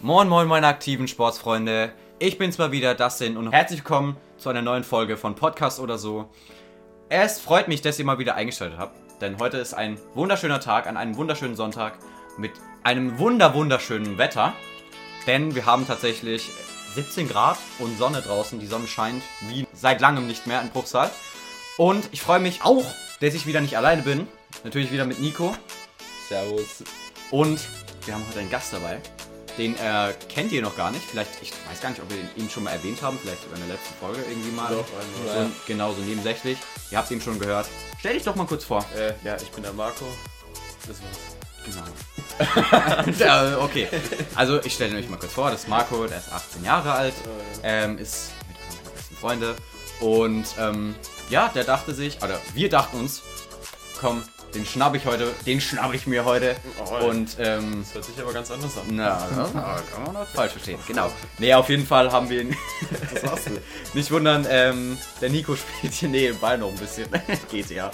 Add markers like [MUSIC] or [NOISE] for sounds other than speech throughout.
Moin moin meine aktiven Sportsfreunde. Ich bin's mal wieder, Dustin und herzlich willkommen zu einer neuen Folge von Podcast oder so. Es freut mich, dass ihr mal wieder eingeschaltet habt, denn heute ist ein wunderschöner Tag an einem wunderschönen Sonntag mit einem wunder wunderschönen Wetter, denn wir haben tatsächlich 17 Grad und Sonne draußen. Die Sonne scheint wie seit langem nicht mehr in Bruchsal. Und ich freue mich auch, dass ich wieder nicht alleine bin. Natürlich wieder mit Nico. Servus. Und wir haben heute einen Gast dabei. Den äh, kennt ihr noch gar nicht. Vielleicht, ich weiß gar nicht, ob wir ihn schon mal erwähnt haben. Vielleicht in der letzten Folge irgendwie mal. Doch, so, einmal. Genau, so nebensächlich. Ihr habt ihn schon gehört. Stell dich doch mal kurz vor. Äh, ja, ich bin der Marco. Das war's. Genau. [LAUGHS] ja, okay. Also ich stelle euch mal kurz vor, das ist Marco, der ist 18 Jahre alt, ähm, ist mit einer meiner besten Freunde und ähm, ja, der dachte sich, oder wir dachten uns, komm, den schnapp ich heute, den schnapp ich mir heute Oh, und ähm, Das hört sich aber ganz anders an. na, [LAUGHS] das kann man auch falsch verstehen. Genau. Nee, auf jeden Fall haben wir ihn. [LAUGHS] Das war's du. [LAUGHS] Nicht wundern, ähm, der Nico spielt hier nebenbei noch ein bisschen GTA.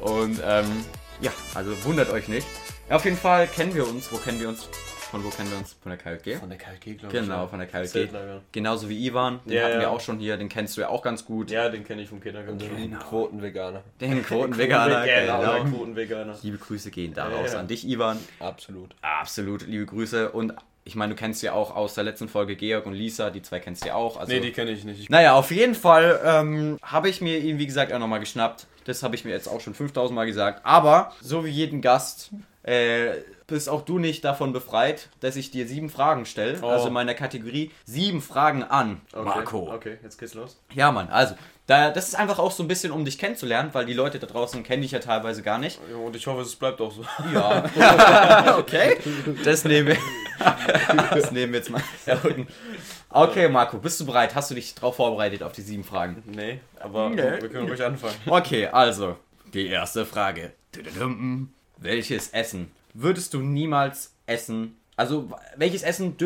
Und ähm, ja, also wundert euch nicht. Ja, auf jeden Fall kennen wir uns. Wo kennen wir uns? Von wo kennen wir uns? Von der KLG? Von der KLG, glaube ich. Genau, von der KLG. Zeltlager. Genauso wie Ivan, den Ja, hatten wir ja. auch schon hier, den kennst du ja auch ganz gut. Ja, den kenne ich vom Kindergarten. Genau. Quotenveganer. [LAUGHS] Den [LAUGHS] Quotenveganer, Genau, genau. Quotenveganer. Liebe Grüße gehen daraus Ja, ja. an dich, Ivan. Absolut. Absolut, liebe Grüße. Und ich meine, du kennst ja auch aus der letzten Folge Georg und Lisa, die zwei kennst du ja auch. Also, Nee, die kenne ich nicht. Ich Naja, auf jeden Fall ähm, habe ich mir ihn, wie gesagt, auch nochmal geschnappt. Das habe ich mir jetzt auch schon 5000 Mal gesagt. Aber, so wie jeden Gast, äh, bist auch du nicht davon befreit, dass ich dir sieben Fragen stelle. Oh. Also in meiner Kategorie sieben Fragen an okay. Marco. Okay, jetzt geht's los. Ja, Mann, also, da, das ist einfach auch so ein bisschen, um dich kennenzulernen, weil die Leute da draußen kennen dich ja teilweise gar nicht. Ja, Und ich hoffe, es bleibt auch so. Ja. [LAUGHS] okay. Das nehmen wir. [LAUGHS] Das nehmen wir jetzt mal. Okay, Marco, bist du bereit? Hast du dich darauf vorbereitet auf die sieben Fragen? Nee, aber Nee. wir können ruhig anfangen. Okay, also, die erste Frage. Welches Essen würdest du niemals essen? Also, welches Essen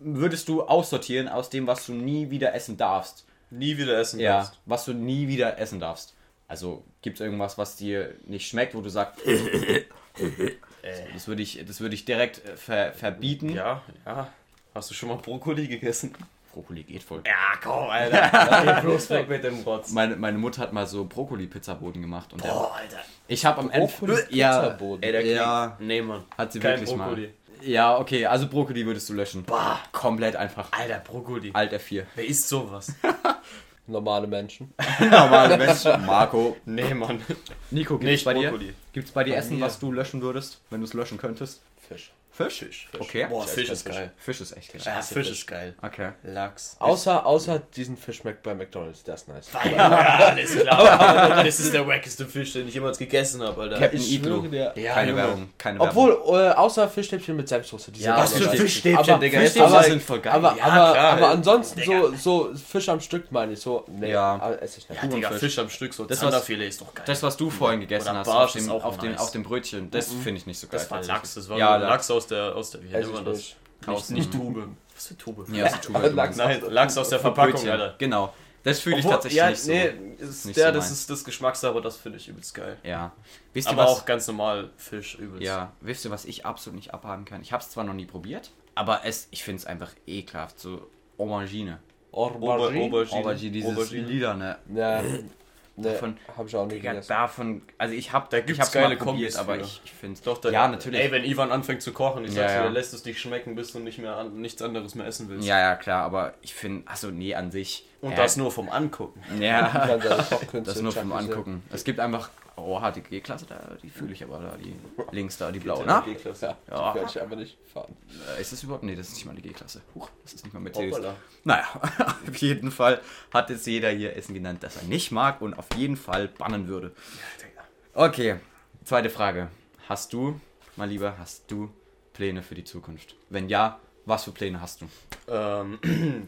würdest du aussortieren aus dem, was du nie wieder essen darfst? Nie wieder essen Ja, darfst. was du nie wieder essen darfst. Also, gibt es irgendwas, was dir nicht schmeckt, wo du sagst, [LAUGHS] das würde ich, das würde ich direkt äh, ver verbieten? Ja, ja. Hast du schon mal Brokkoli gegessen? Brokkoli geht voll. Ja, komm, Alter. [LAUGHS] Geh bloß weg mit dem Rotz. Meine, meine Mutter hat mal so Brokkoli-Pizzaboden gemacht und der, Boah, Alter. ich habe am Ende, Brokkoli-Pizzaboden? ja, Ey, der ja, Nee, Mann. hat sie Kein wirklich Brokkoli. mal. Ja, okay, also Brokkoli würdest du löschen. Bah. Komplett einfach. Alter, Brokkoli. Alt F4. Wer isst sowas? [LAUGHS] Normale Menschen. [LAUGHS] Normale Menschen. Marco. Nee, Mann. Nico, gibt's Nicht bei dir? Brokkoli. Gibt's bei dir Essen, mir. was du löschen würdest, wenn du es löschen könntest? Fisch. Fisch? Fisch. Okay. Boah, Fisch Fisch ist geil. Fisch ist echt geil. Ja, Fisch Fisch. ist geil. Okay. Lachs. Außer, außer diesen Fischmeck bei McDonalds, der ist nice. [LAUGHS] Ja, alles klar. [LAUGHS] Das ist der wackeste Fisch, den ich jemals gegessen habe, Alter. Captain Ich Iglo. Ja, Keine Junge. Werbung. Keine Werbung. Obwohl, äh, außer Fischstäbchen mit. Die Ja, Was für. Fischstäbchen, Aber Digga. Fischstäbchen sind voll geil. Aber, Ja, aber, klar, aber ansonsten Digga. so, so Fisch am Stück meine ich so. Nee, Ja. aber esse ich nicht. Ja, Digga, Fisch. Fisch am Stück, so Das, was- Zanderfilet ist doch geil. Das, was du vorhin gegessen hast, auf dem, Brötchen, das finde ich nicht so geil. das war. Lachs, das war Lachs aus der, aus der, wie nennt man das? nicht. Nicht, Tube. Was für Tube? Ja, aus der Tube. Lachs-. Nein, Lachs aus der Verpackung, Brötchen. Alter. Genau. Das fühle ich Obwohl, tatsächlich ja, nicht so. nee, ist nicht der, so das ist das Geschmackssache, das finde ich übelst geil. Ja. Wisst ihr Aber was? auch ganz normal Fisch übelst. Ja, wisst ihr, was ich absolut nicht abhaken kann? Ich habe es zwar noch nie probiert, aber es, ich finde es einfach ekelhaft. So Aubergine. Aubergine? Aubergine. Dieses Aubergine. Lila, ne? Ja, nee, Davon- hab ich auch nicht Digga, davon, also ich habe Da ich hab's geile mal probiert, Kombis aber ich, ich finde Doch, da, Ja, natürlich. Ey, wenn Ivan anfängt zu kochen, ich Ja, sag's dir, ja. lässt es dich schmecken, bis du nicht mehr an, nichts anderes mehr essen willst. Ja, ja, klar, aber ich finde, achso, nee, an sich. Und ja, das nur vom Angucken. Ja, [LAUGHS] das nur vom. Angucken. Es gibt einfach, oh, die G-Klasse, da, die fühle ich aber da, die [LAUGHS] links da, die blaue. Ja, Na? G-Klasse. Ja, die werde ich aber nicht fahren. Äh, Ist das überhaupt? Nee, das ist nicht mal die G-Klasse. Huch, das ist nicht mal Mercedes. Hoppala. Naja, [LAUGHS] auf jeden Fall hat jetzt jeder hier Essen genannt, das er nicht mag und auf jeden Fall bannen würde. Okay, zweite Frage. Hast du, mal lieber, hast du Pläne für die Zukunft? Wenn ja, was für Pläne hast du? Ähm,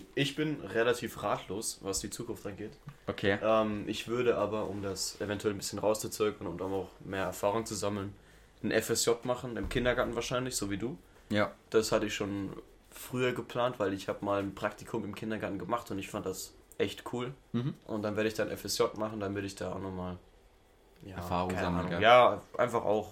[CLEARS THROAT] ich bin relativ ratlos, was die Zukunft angeht. Okay. Ähm, ich würde aber, um das eventuell ein bisschen rauszuzögern und um auch mehr Erfahrung zu sammeln, ein FSJ machen, im Kindergarten wahrscheinlich, so wie du. Ja. Das hatte ich schon früher geplant, weil ich habe mal ein Praktikum im Kindergarten gemacht und ich fand das echt cool. Mhm. Und dann werde ich dann FSJ machen, damit ich da auch nochmal ja, Erfahrung sammeln, gell? Ja, einfach auch.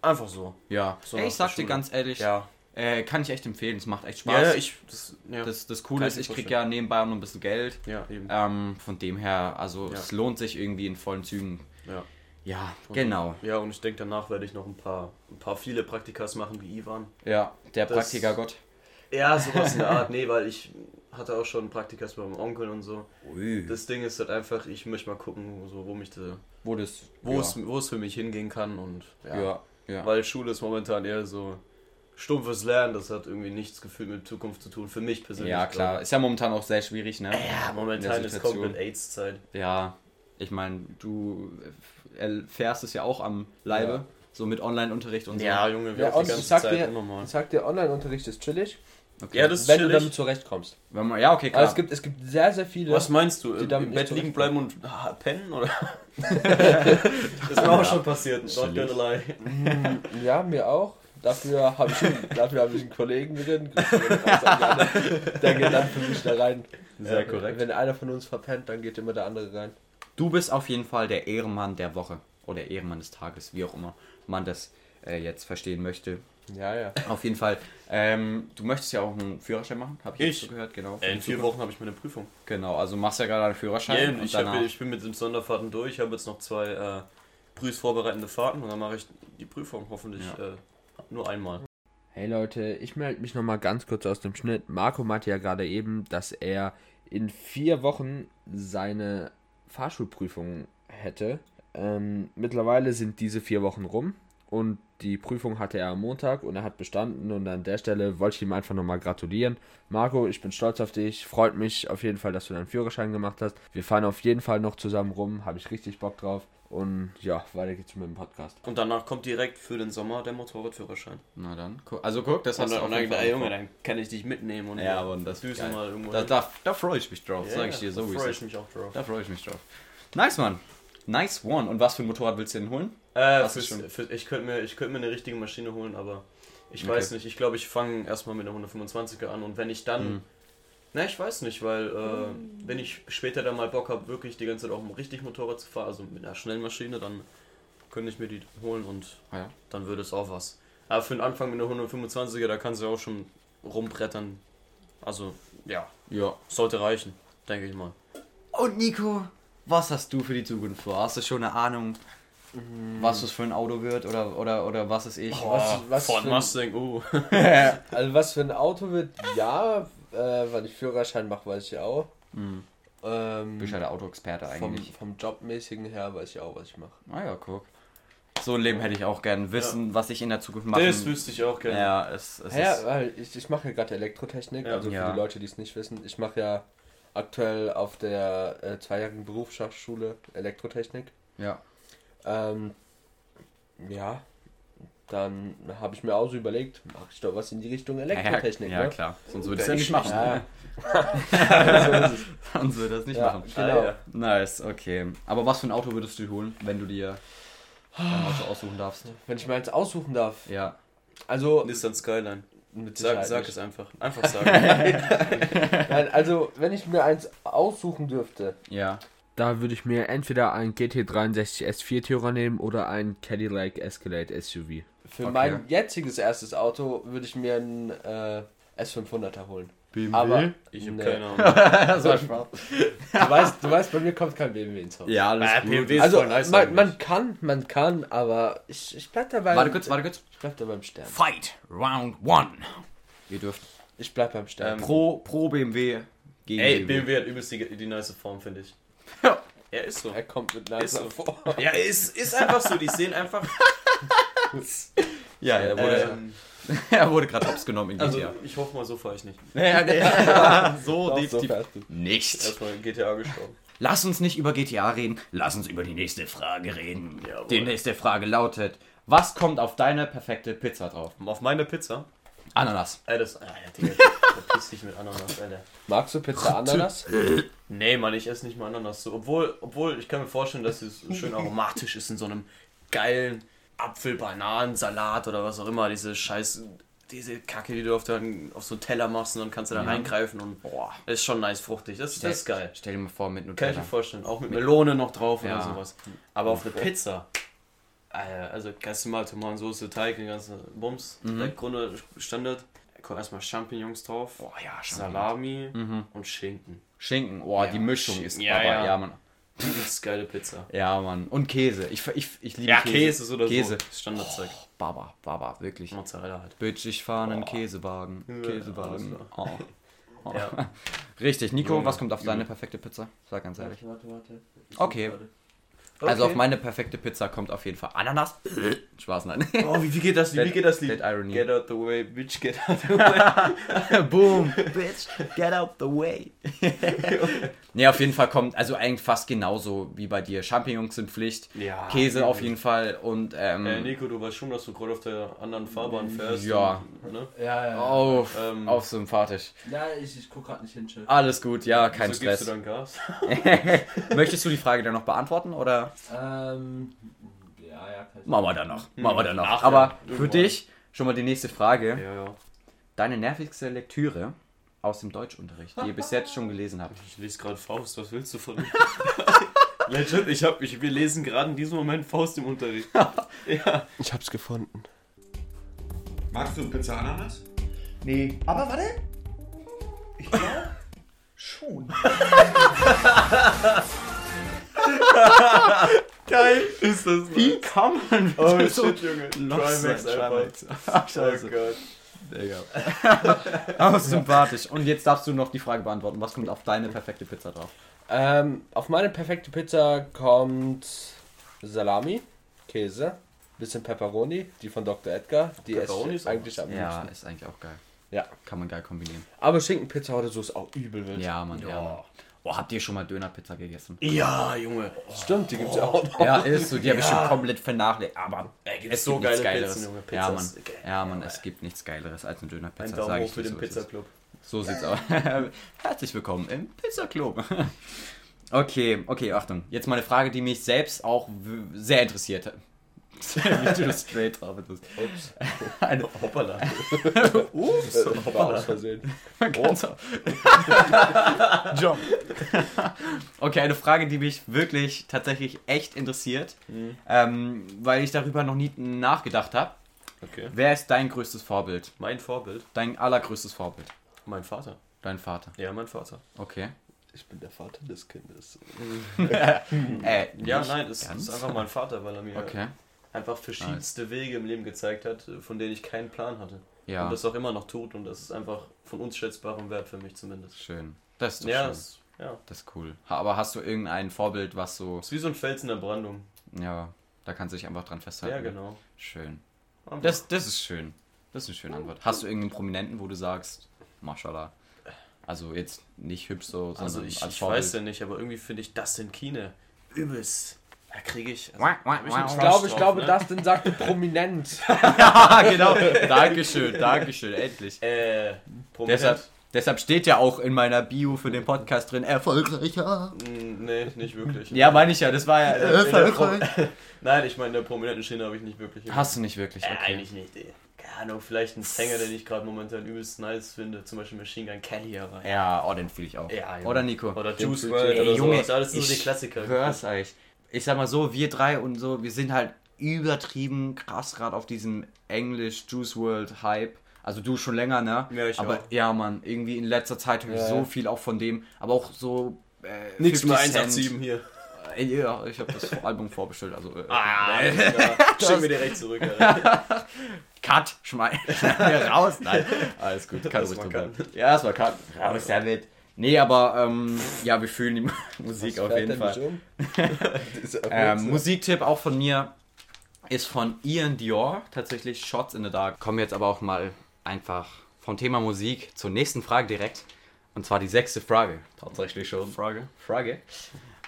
Einfach so. Ja. So Ey, ich sag dir ganz ehrlich, Ja. Äh, kann ich echt empfehlen, es macht echt Spaß. Ja, ich. Das, ja. das, das Coole Kann ist, ich ich mir krieg vorstellen. ja nebenbei auch noch ein bisschen Geld. ja, eben. Ähm, von dem her, also Ja. es lohnt sich irgendwie in vollen Zügen. Ja. Ja, genau. Ja, und ich denke, danach werde ich noch ein paar, ein paar viele Praktikas machen wie Ivan. Ja, der Praktikergott. Ja, sowas in der [LAUGHS] Art. Nee, weil ich hatte auch schon Praktikas bei meinem Onkel und so. Ui. Das Ding ist halt einfach, ich möchte mal gucken, so, wo mich da, wo das, wo, ja. es, wo es für mich hingehen kann und ja. ja, ja. Weil Schule ist momentan eher so stumpfes Lernen, das hat irgendwie nichts gefühlt mit Zukunft zu tun, für mich persönlich. ja, klar. glaube Ist ja momentan auch sehr schwierig, ne? Ja, momentan ist komplett AIDS-Zeit. Ja, ich meine, du erfährst es ja auch am Leibe, Ja. so mit Online-Unterricht und so. Ja, Junge, wir Ja, auch die ganze ich sag Zeit dir, unnormal. ich sag dir, Online-Unterricht ist chillig, Okay. Ja, das ist wenn du chillig. damit zurechtkommst. Wenn man, ja, okay, klar. Aber es gibt, es gibt sehr, sehr viele. Was meinst du? die Im, damit im Bett liegen bleiben und ah, pennen? Oder? [LAUGHS] das ist mir auch schon passiert, not gonna lie. Ja, mir auch. Dafür habe ich, einen- dafür hab ich einen Kollegen drin. Der geht dann für mich da rein. Sehr Äh, korrekt. Wenn einer von uns verpennt, dann geht immer der andere rein. Du bist auf jeden Fall der Ehrenmann der Woche oder Ehrenmann des Tages, wie auch immer man das äh, jetzt verstehen möchte. Ja, ja. Auf jeden Fall. Ähm, du möchtest ja auch einen Führerschein machen, habe ich, jetzt Ich? so gehört, genau. Äh, in vier Wochen habe ich meine Prüfung. Genau, also machst ja gerade einen Führerschein. Und ich, danach, hab, ich bin mit den Sonderfahrten durch, ich habe jetzt noch zwei äh, prüfvorbereitende Fahrten und dann mache ich die Prüfung hoffentlich Ja. äh, nur einmal. Hey Leute, ich melde mich nochmal ganz kurz aus dem Schnitt. Marco meinte ja gerade eben, dass er in vier Wochen seine Fahrschulprüfung hätte. Ähm, mittlerweile sind diese vier Wochen rum und die Prüfung hatte er am Montag und er hat bestanden und an der Stelle wollte ich ihm einfach nochmal gratulieren. Marco, ich bin stolz auf dich, freut mich auf jeden Fall, dass du deinen Führerschein gemacht hast. Wir fahren auf jeden Fall noch zusammen rum, habe ich richtig Bock drauf und ja, weiter geht's mit dem Podcast. Und danach kommt direkt für den Sommer der Motorradführerschein. Na dann, also guck, das Und hast dann, du jeden dann, Junge, Kopf. dann kann ich dich mitnehmen und Ja, aber das düsen geil. mal irgendwo Da, da, da freue ich mich drauf, Ja, sag ich dir da so, wie freue ich mich auch drauf. Da freue ich mich drauf. Nice, Mann. Nice one. Und was für ein Motorrad willst du denn holen? Äh, fürs, schon? für, ich könnte mir, ich könnte mir eine richtige Maschine holen, aber ich Okay. weiß nicht. Ich glaube, ich fange erstmal mit einer 125er an und wenn ich dann. Mhm. Na, ich weiß nicht, weil äh, wenn ich später dann mal Bock habe, wirklich die ganze Zeit auch richtig Motorrad zu fahren, also mit einer schnellen Maschine, dann könnte ich mir die holen und Ah ja. dann würde es auch was. Aber für den Anfang mit einer 125er, da kannst du auch schon rumbrettern. Also, ja, Ja. sollte reichen, denke ich mal. Und Nico, was hast du für die Zukunft vor? Hast du schon eine Ahnung, was das für ein Auto wird oder, oder, oder was ist ich? Was- was Ford für- Mustang, uh. [LAUGHS] Also was für ein Auto wird, ja, äh, weil ich Führerschein mache, weiß ich auch. Hm. Ähm, Bist ja der Autoexperte vom, eigentlich. vom Jobmäßigen her weiß ich auch, was ich mache. Ah ja, guck. So ein Leben hätte ich auch gern. Wissen, was ich in der Zukunft mache. Das wüsste ich auch gerne. Ja, es, es Ja, ist... weil ich, ich mache ja gerade Elektrotechnik, Ja. also für Ja. die Leute, die es nicht wissen. Ich mache ja aktuell auf der äh, zweijährigen Berufsschule Elektrotechnik. Ja. Ähm, ja, dann habe ich mir auch so überlegt, mache ich doch was in die Richtung Elektrotechnik. ja, ja, ne? klar. Sonst würde ich Ja, es ja nicht machen. Ja? [LAUGHS] [LAUGHS] Sonst würde ich das nicht ja, machen. genau. Ah. Nice, okay. Aber was für ein Auto würdest du holen, wenn du dir ein Auto aussuchen darfst? Wenn ich mir eins aussuchen darf, Ja. also Nissan Skyline. Mit Sag, sag es einfach. Einfach [LAUGHS] sagen. [LAUGHS] Nein, also wenn ich mir eins aussuchen dürfte, Ja. da würde ich mir entweder ein GT63 S4 Tourer nehmen oder ein Cadillac Escalade SUV. Für Okay. mein jetziges erstes Auto würde ich mir einen äh, S500er holen. BMW? Aber Ich habe Nee. keine Ahnung. [LAUGHS] das war [LAUGHS] Spaß. du weißt, du weißt, bei mir kommt kein BMW ins Haus. Ja, alles Ah, gut. BMW ist also voll nice man, man kann, man kann, aber ich, ich bleib dabei. Warte kurz, warte kurz. Ich bleib da beim Stern. Fight Round One. Ihr dürft. Ich bleib beim Stern. Ähm, Pro, pro BMW gegen Ey, BMW hat übelst die, die nice Form, finde ich. Ja. Er ist so. er kommt mit Ist nicer so. vor. Ja, ist, ist einfach so. Die sehen einfach. [LAUGHS] Ja, er wurde, Ähm, [LAUGHS] er wurde gerade hops genommen in also, GTA. ich hoffe mal, so fahre ich nicht. Ja, ja, [LAUGHS] so Doch, so definitiv du. nicht. Erstmal GTA gestorben. Lass uns nicht über GTA reden, lass uns über die nächste Frage reden. Jawohl. Die nächste Frage lautet: Was kommt auf deine perfekte Pizza drauf? Auf meine Pizza. Ananas. Ey, das. Ah, ja, Digga. [LAUGHS] Verpiss dich mit Ananas, Alter. Magst du Pizza Ananas? Nee, Mann, ich esse nicht mal Ananas so. Obwohl, obwohl ich kann mir vorstellen, dass es schön aromatisch ist in so einem geilen Apfel-Bananen-Salat oder was auch immer. Diese scheiß, diese Kacke, die du auf, den, auf so einen Teller machst und dann kannst du da reingreifen und Boah. ist schon nice fruchtig. Das, das ist geil. Stell dir mal vor, mit Kann ich Nutella. mir vorstellen. Auch mit Melone noch drauf Ja. oder sowas. Aber auf eine Pizza. Also ganz normal Tomatensoße, Teig, den ganzen Bums. Mhm. Der Grunde Standard. Da kommen erstmal Champignons drauf. Boah, ja, Salami Mhm. und Schinken. Schinken, oh, die Ja, Mischung Schinken. ist Ja, aber, ja. ja, Mann. Übelst geile Pizza. Ja, Mann. Und Käse. Ich, ich, ich liebe Ja, Käse. Käse ist oder Käse. so. Standardzeug. Baba, Baba, wirklich. Mozzarella halt. Bitch, ich fahre einen. Käsewagen. Ja, Käsewagen. alles Oh. Oh. Ja. [LAUGHS] Richtig, Nico, was kommt auf deine perfekte Pizza? Sag ganz ehrlich. warte, warte. Okay. Also auf meine perfekte Pizza kommt auf jeden Fall Ananas. [LAUGHS] Spaß, nein. Oh, wie, wie geht das Lied? Wie geht das Lied? Dead Irony. Get out the way, bitch, get out the way. [LAUGHS] Boom, bitch, get out the way. [LAUGHS] nee, auf jeden Fall kommt, also eigentlich fast genauso wie bei dir. Champignons sind Pflicht, Ja, Käse auf jeden Fall und ähm, Äh, Nico, du weißt schon, dass du gerade auf der anderen Fahrbahn fährst. Ja. Und, ne? Ja, ja. auf, Ähm, auf sympathisch. Ja, ich, ich guck grad nicht hin, Chef. Alles gut, ja, kein so gibst du Stress. dann Gas. Möchtest du die Frage dann noch beantworten oder Ähm, ja, ja, kann ich. machen wir dann noch? Machen wir dann noch. Nachher, Aber für irgendwann. dich schon mal die nächste Frage. Ja, ja. Deine nervigste Lektüre aus dem Deutschunterricht, die ihr bis jetzt schon gelesen habt. Ich lese gerade Faust, was willst du von mir? [LAUGHS] Legit, ich hab, ich, wir lesen gerade in diesem Moment Faust im Unterricht. [LAUGHS] ja. Ich hab's gefunden. Magst du Pizza Ananas? Nee. Aber warte. Ich glaube [LAUGHS] schon. [LAUGHS] Geil! Ist das Wie kann man Oh so shit, Junge. Trimax sein? einfach. Ach, scheiße. Oh Gott. Digga. [LAUGHS] Aber sympathisch. Und jetzt darfst du noch die Frage beantworten. Was kommt auf deine perfekte Pizza drauf? Ähm, auf meine perfekte Pizza kommt Salami, Käse, bisschen Pepperoni, die von Dr. Edgar. Die Pepperoni ist eigentlich am Ja, liebsten. ist eigentlich auch geil. Ja. Kann man geil kombinieren. Aber Schinkenpizza oder so ist auch übel wild. Ja, Mann, ja. Mann. Oh, habt ihr schon mal Dönerpizza gegessen? Ja, Junge. Stimmt, die gibt's ja auch noch. Ja, ist so. Die habe ich schon komplett vernachlässigt. Aber Ey, es so gibt nichts geile Geileres. Pizzen, Junge. ja, Mann. Ja, Mann, es gibt nichts Geileres als eine Ein Dönerpizza. Daumen sag hoch ich für den so ist es. Pizzaclub. So sieht's aus. [LAUGHS] Herzlich willkommen im Pizzaclub. [LAUGHS] Okay, okay, Achtung. Jetzt mal eine Frage, die mich selbst auch sehr interessiert hat. [LAUGHS] Wie du straight bist. Ups. [LAUGHS] Eine, Hoppala. [LAUGHS] Ups. War aus Versehen. Ganz Jump. okay, eine Frage, die mich wirklich tatsächlich echt interessiert, ähm, weil ich darüber noch nie nachgedacht habe. Okay. Wer ist dein größtes Vorbild? Mein Vorbild? Dein allergrößtes Vorbild? Mein Vater. Dein Vater. Ja, mein Vater. Okay. Ich bin der Vater des Kindes. Äh, Ja, nein, es ist einfach mein Vater, weil er mir Okay. Einfach verschiedenste Wege im Leben gezeigt hat, von denen ich keinen Plan hatte. Ja, Und das auch immer noch tut und das ist einfach von unschätzbarem Wert für mich zumindest. schön. Das ist doch Ja, schön. das, ja. Das ist cool. Aber hast du irgendein Vorbild, was so, ist wie so ein Fels in der Brandung. ja, da kannst du dich einfach dran festhalten. Ja, genau. Schön. Einfach- Das, das ist schön. Das ist eine schöne Antwort. Hast du irgendeinen Prominenten, wo du sagst, Mashallah? Also jetzt nicht hübsch so, sondern also ich, als ich weiß ja nicht, aber irgendwie finde ich das in Kine übelst. Da kriege ich. Also, Wah, wah, hab ich glaube, ich glaube, ne? Dustin sagte prominent. [LAUGHS] ja, genau. [LAUGHS] Dankeschön, Dankeschön, endlich. Äh, prominent. Deshalb, deshalb steht ja auch in meiner Bio für den Podcast drin, erfolgreicher. Mm, Nee, nicht wirklich. Ja, meine ich ja, das war ja der erfolgreich. [LAUGHS] Nein, ich meine, in der prominenten Schiene habe ich nicht wirklich. Hast du nicht wirklich, Äh, okay. eigentlich nicht, ey. Keine Ahnung, vielleicht ein Sänger, den ich gerade momentan übelst nice finde. Zum Beispiel Machine Gun Kelly aber. Ja, oh, den fühle ich auch. Ja. Oder Nico? Oder Juice Ey, oder Junge, sowas. Alles so die ich Klassiker. Hör's euch. Ich sag mal so, wir drei und so, wir sind halt übertrieben krass gerade auf diesem Englisch Juice World Hype. Also du schon länger, ne? Ja, ich aber auch. ja, Mann, irgendwie in letzter Zeit höre ich Ja, so viel auch von dem, aber auch so äh, 50 mehr Cent. 187 hier. Äh, Ja, ich habe das Album vorbestellt, also äh, Ah, [LAUGHS] schick mir direkt zurück. [LAUGHS] Cut, schmeiß [LAUGHS] mir raus. Nein, alles gut, kann Das Cut. bleiben. Ja, war Cut. Raus damit. Nee, aber ähm, ja, wir fühlen die [LAUGHS] Musik auf jeden Fall. Um? [LAUGHS] Ähm, Musiktipp auch von mir ist von Ian Dior, tatsächlich Shots in the Dark. Kommen wir jetzt aber auch mal einfach vom Thema Musik zur nächsten Frage direkt. Und zwar die sechste Frage. Tatsächlich schon. Frage. Frage.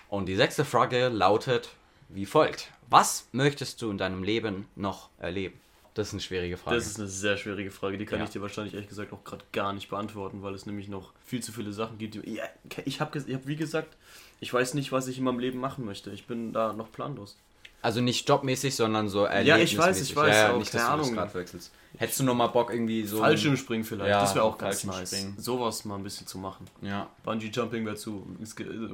Und die sechste Frage lautet wie folgt. Was möchtest du in deinem Leben noch erleben? Das ist eine schwierige Frage. Das ist eine sehr schwierige Frage, die kann Ja. ich dir wahrscheinlich ehrlich gesagt auch gerade gar nicht beantworten, weil es nämlich noch viel zu viele Sachen gibt. Die, ja, ich habe ich hab, wie gesagt, ich weiß nicht, was ich in meinem Leben machen möchte. Ich bin da noch planlos. Also nicht jobmäßig, sondern so Ja, ich weiß, ich weiß, ja, auch, nicht, dass keine du das Ahnung. gerade verwechselst. Hättest du noch mal Bock irgendwie so... Fallschirmspringen vielleicht, Ja, das wäre auch ganz nice. Sowas mal ein bisschen zu machen. Ja. Bungee Jumping wäre zu.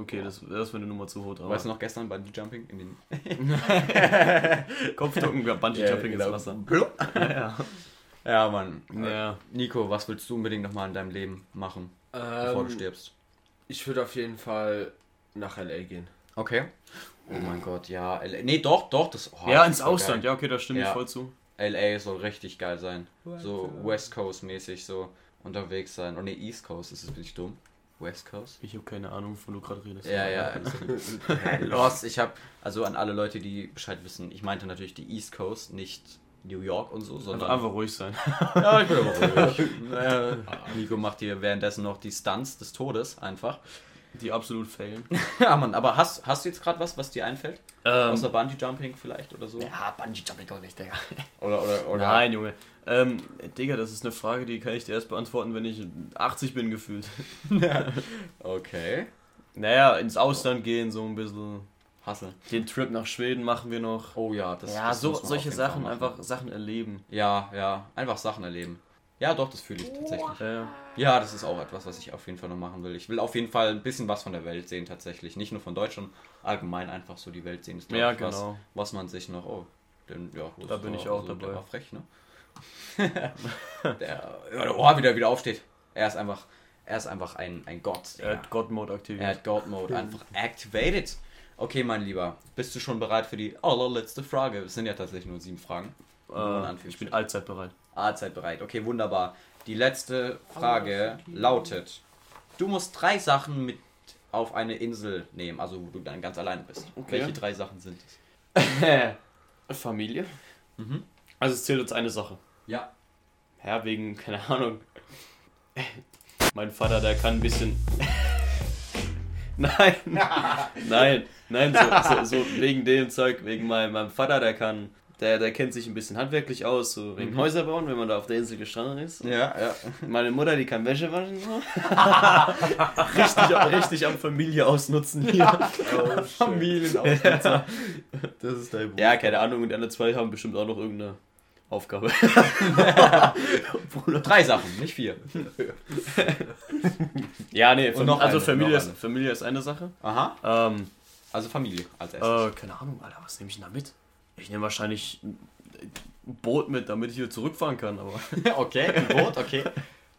Okay, das, das wäre eine Nummer zu hoch. Aber Weißt du noch gestern Bungee Jumping in den... [LAUGHS] Kopfducken, ja, Bungee Jumping ins Wasser. ja. ja, Mann. Ja. Nico, was willst du unbedingt noch mal in deinem Leben machen, bevor du Ähm, stirbst? ich würde auf jeden Fall nach LA gehen. Okay. Oh mein Gott, ja. LA. Nee, doch, doch. Das, oh, Ja, das ins Ausland, geil. ja, okay, da stimme ich Ja. voll zu. LA soll richtig geil sein. So West Coast mäßig so unterwegs sein. Oh ne, East Coast, das ist bin ich dumm. West Coast? Ich habe keine Ahnung, wovon du gerade redest. Ja, ja. [LAUGHS] Lost, ich habe, also an alle Leute, die Bescheid wissen, ich meinte natürlich die East Coast, nicht New York und so, Einfach, sondern. einfach ruhig sein. [LAUGHS] Ja, ich bin aber ruhig. [LAUGHS] Naja, Nico macht hier währenddessen noch die Stunts des Todes einfach. Die absolut failen. [LAUGHS] Ja, Mann, aber hast, hast du jetzt gerade was, was dir einfällt? Ähm, Außer Bungee Jumping vielleicht oder so? ja, Bungee Jumping doch nicht, Digga. [LAUGHS] Oder, oder, oder. Nein, Junge. Ähm, Digga, das ist eine Frage, die kann ich dir erst beantworten, wenn ich 80 bin gefühlt. [LAUGHS] Okay. Naja, ins Ausland gehen, so ein bisschen. Hasse. Den Trip nach Schweden machen wir noch. Oh ja, das ja, das so, muss man auf solche Sachen, einfach Sachen erleben. Ja, ja, einfach Sachen erleben. Ja, doch, das fühle ich tatsächlich. Äh, Ja, das ist auch etwas, was ich auf jeden Fall noch machen will. Ich will auf jeden Fall ein bisschen was von der Welt sehen, tatsächlich. Nicht nur von Deutschland, allgemein einfach so die Welt sehen. Ist, Ja, ich, was, genau. was man sich noch. Oh, denn, ja, Da bin war- ich auch Der dabei. war frech, ne? [LAUGHS] der, der oh, wieder, wieder aufsteht. Er ist einfach, er ist einfach ein, ein Gott. er hat God Mode aktiviert. Er hat God Mode einfach activated. Okay, mein Lieber, bist du schon bereit für die allerletzte Frage? Es sind ja tatsächlich nur sieben Fragen. Äh, ich bin allzeit bereit. Allzeit bereit. Okay, wunderbar. Die letzte Frage lautet: Du musst drei Sachen mit auf eine Insel nehmen, also wo du dann ganz alleine bist. Okay. Welche drei Sachen sind es? [LAUGHS] Familie? Mhm. Also es zählt jetzt eine Sache. Ja. Ja, wegen, keine Ahnung. [LAUGHS] Mein Vater, der kann ein bisschen. [LAUGHS] nein, nein, nein, so, so, so wegen dem Zeug, wegen meinem, meinem Vater, der kann, der, der kennt sich ein bisschen handwerklich aus, so wegen Häuser bauen, wenn man da auf der Insel gestrandet ist. Ja, ja. Meine Mutter, die kann Wäsche waschen. So. [LAUGHS] richtig, richtig am Familie ausnutzen hier. [LAUGHS] Familienausnutzer. Das ist dein Bruder. Ja, keine Ahnung, und die anderen zwei haben bestimmt auch noch irgendeine Aufgabe. [LAUGHS] drei Sachen, nicht vier. Ja, nee, Fam noch also eine, Familie, noch ist, eine. Familie ist eine Sache. Aha. Ähm, Also Familie als erstes. äh, keine Ahnung, Alter, was nehme ich denn da mit? Ich nehme wahrscheinlich ein Boot mit, damit ich wieder zurückfahren kann, aber. [LAUGHS] okay, ein Boot, okay.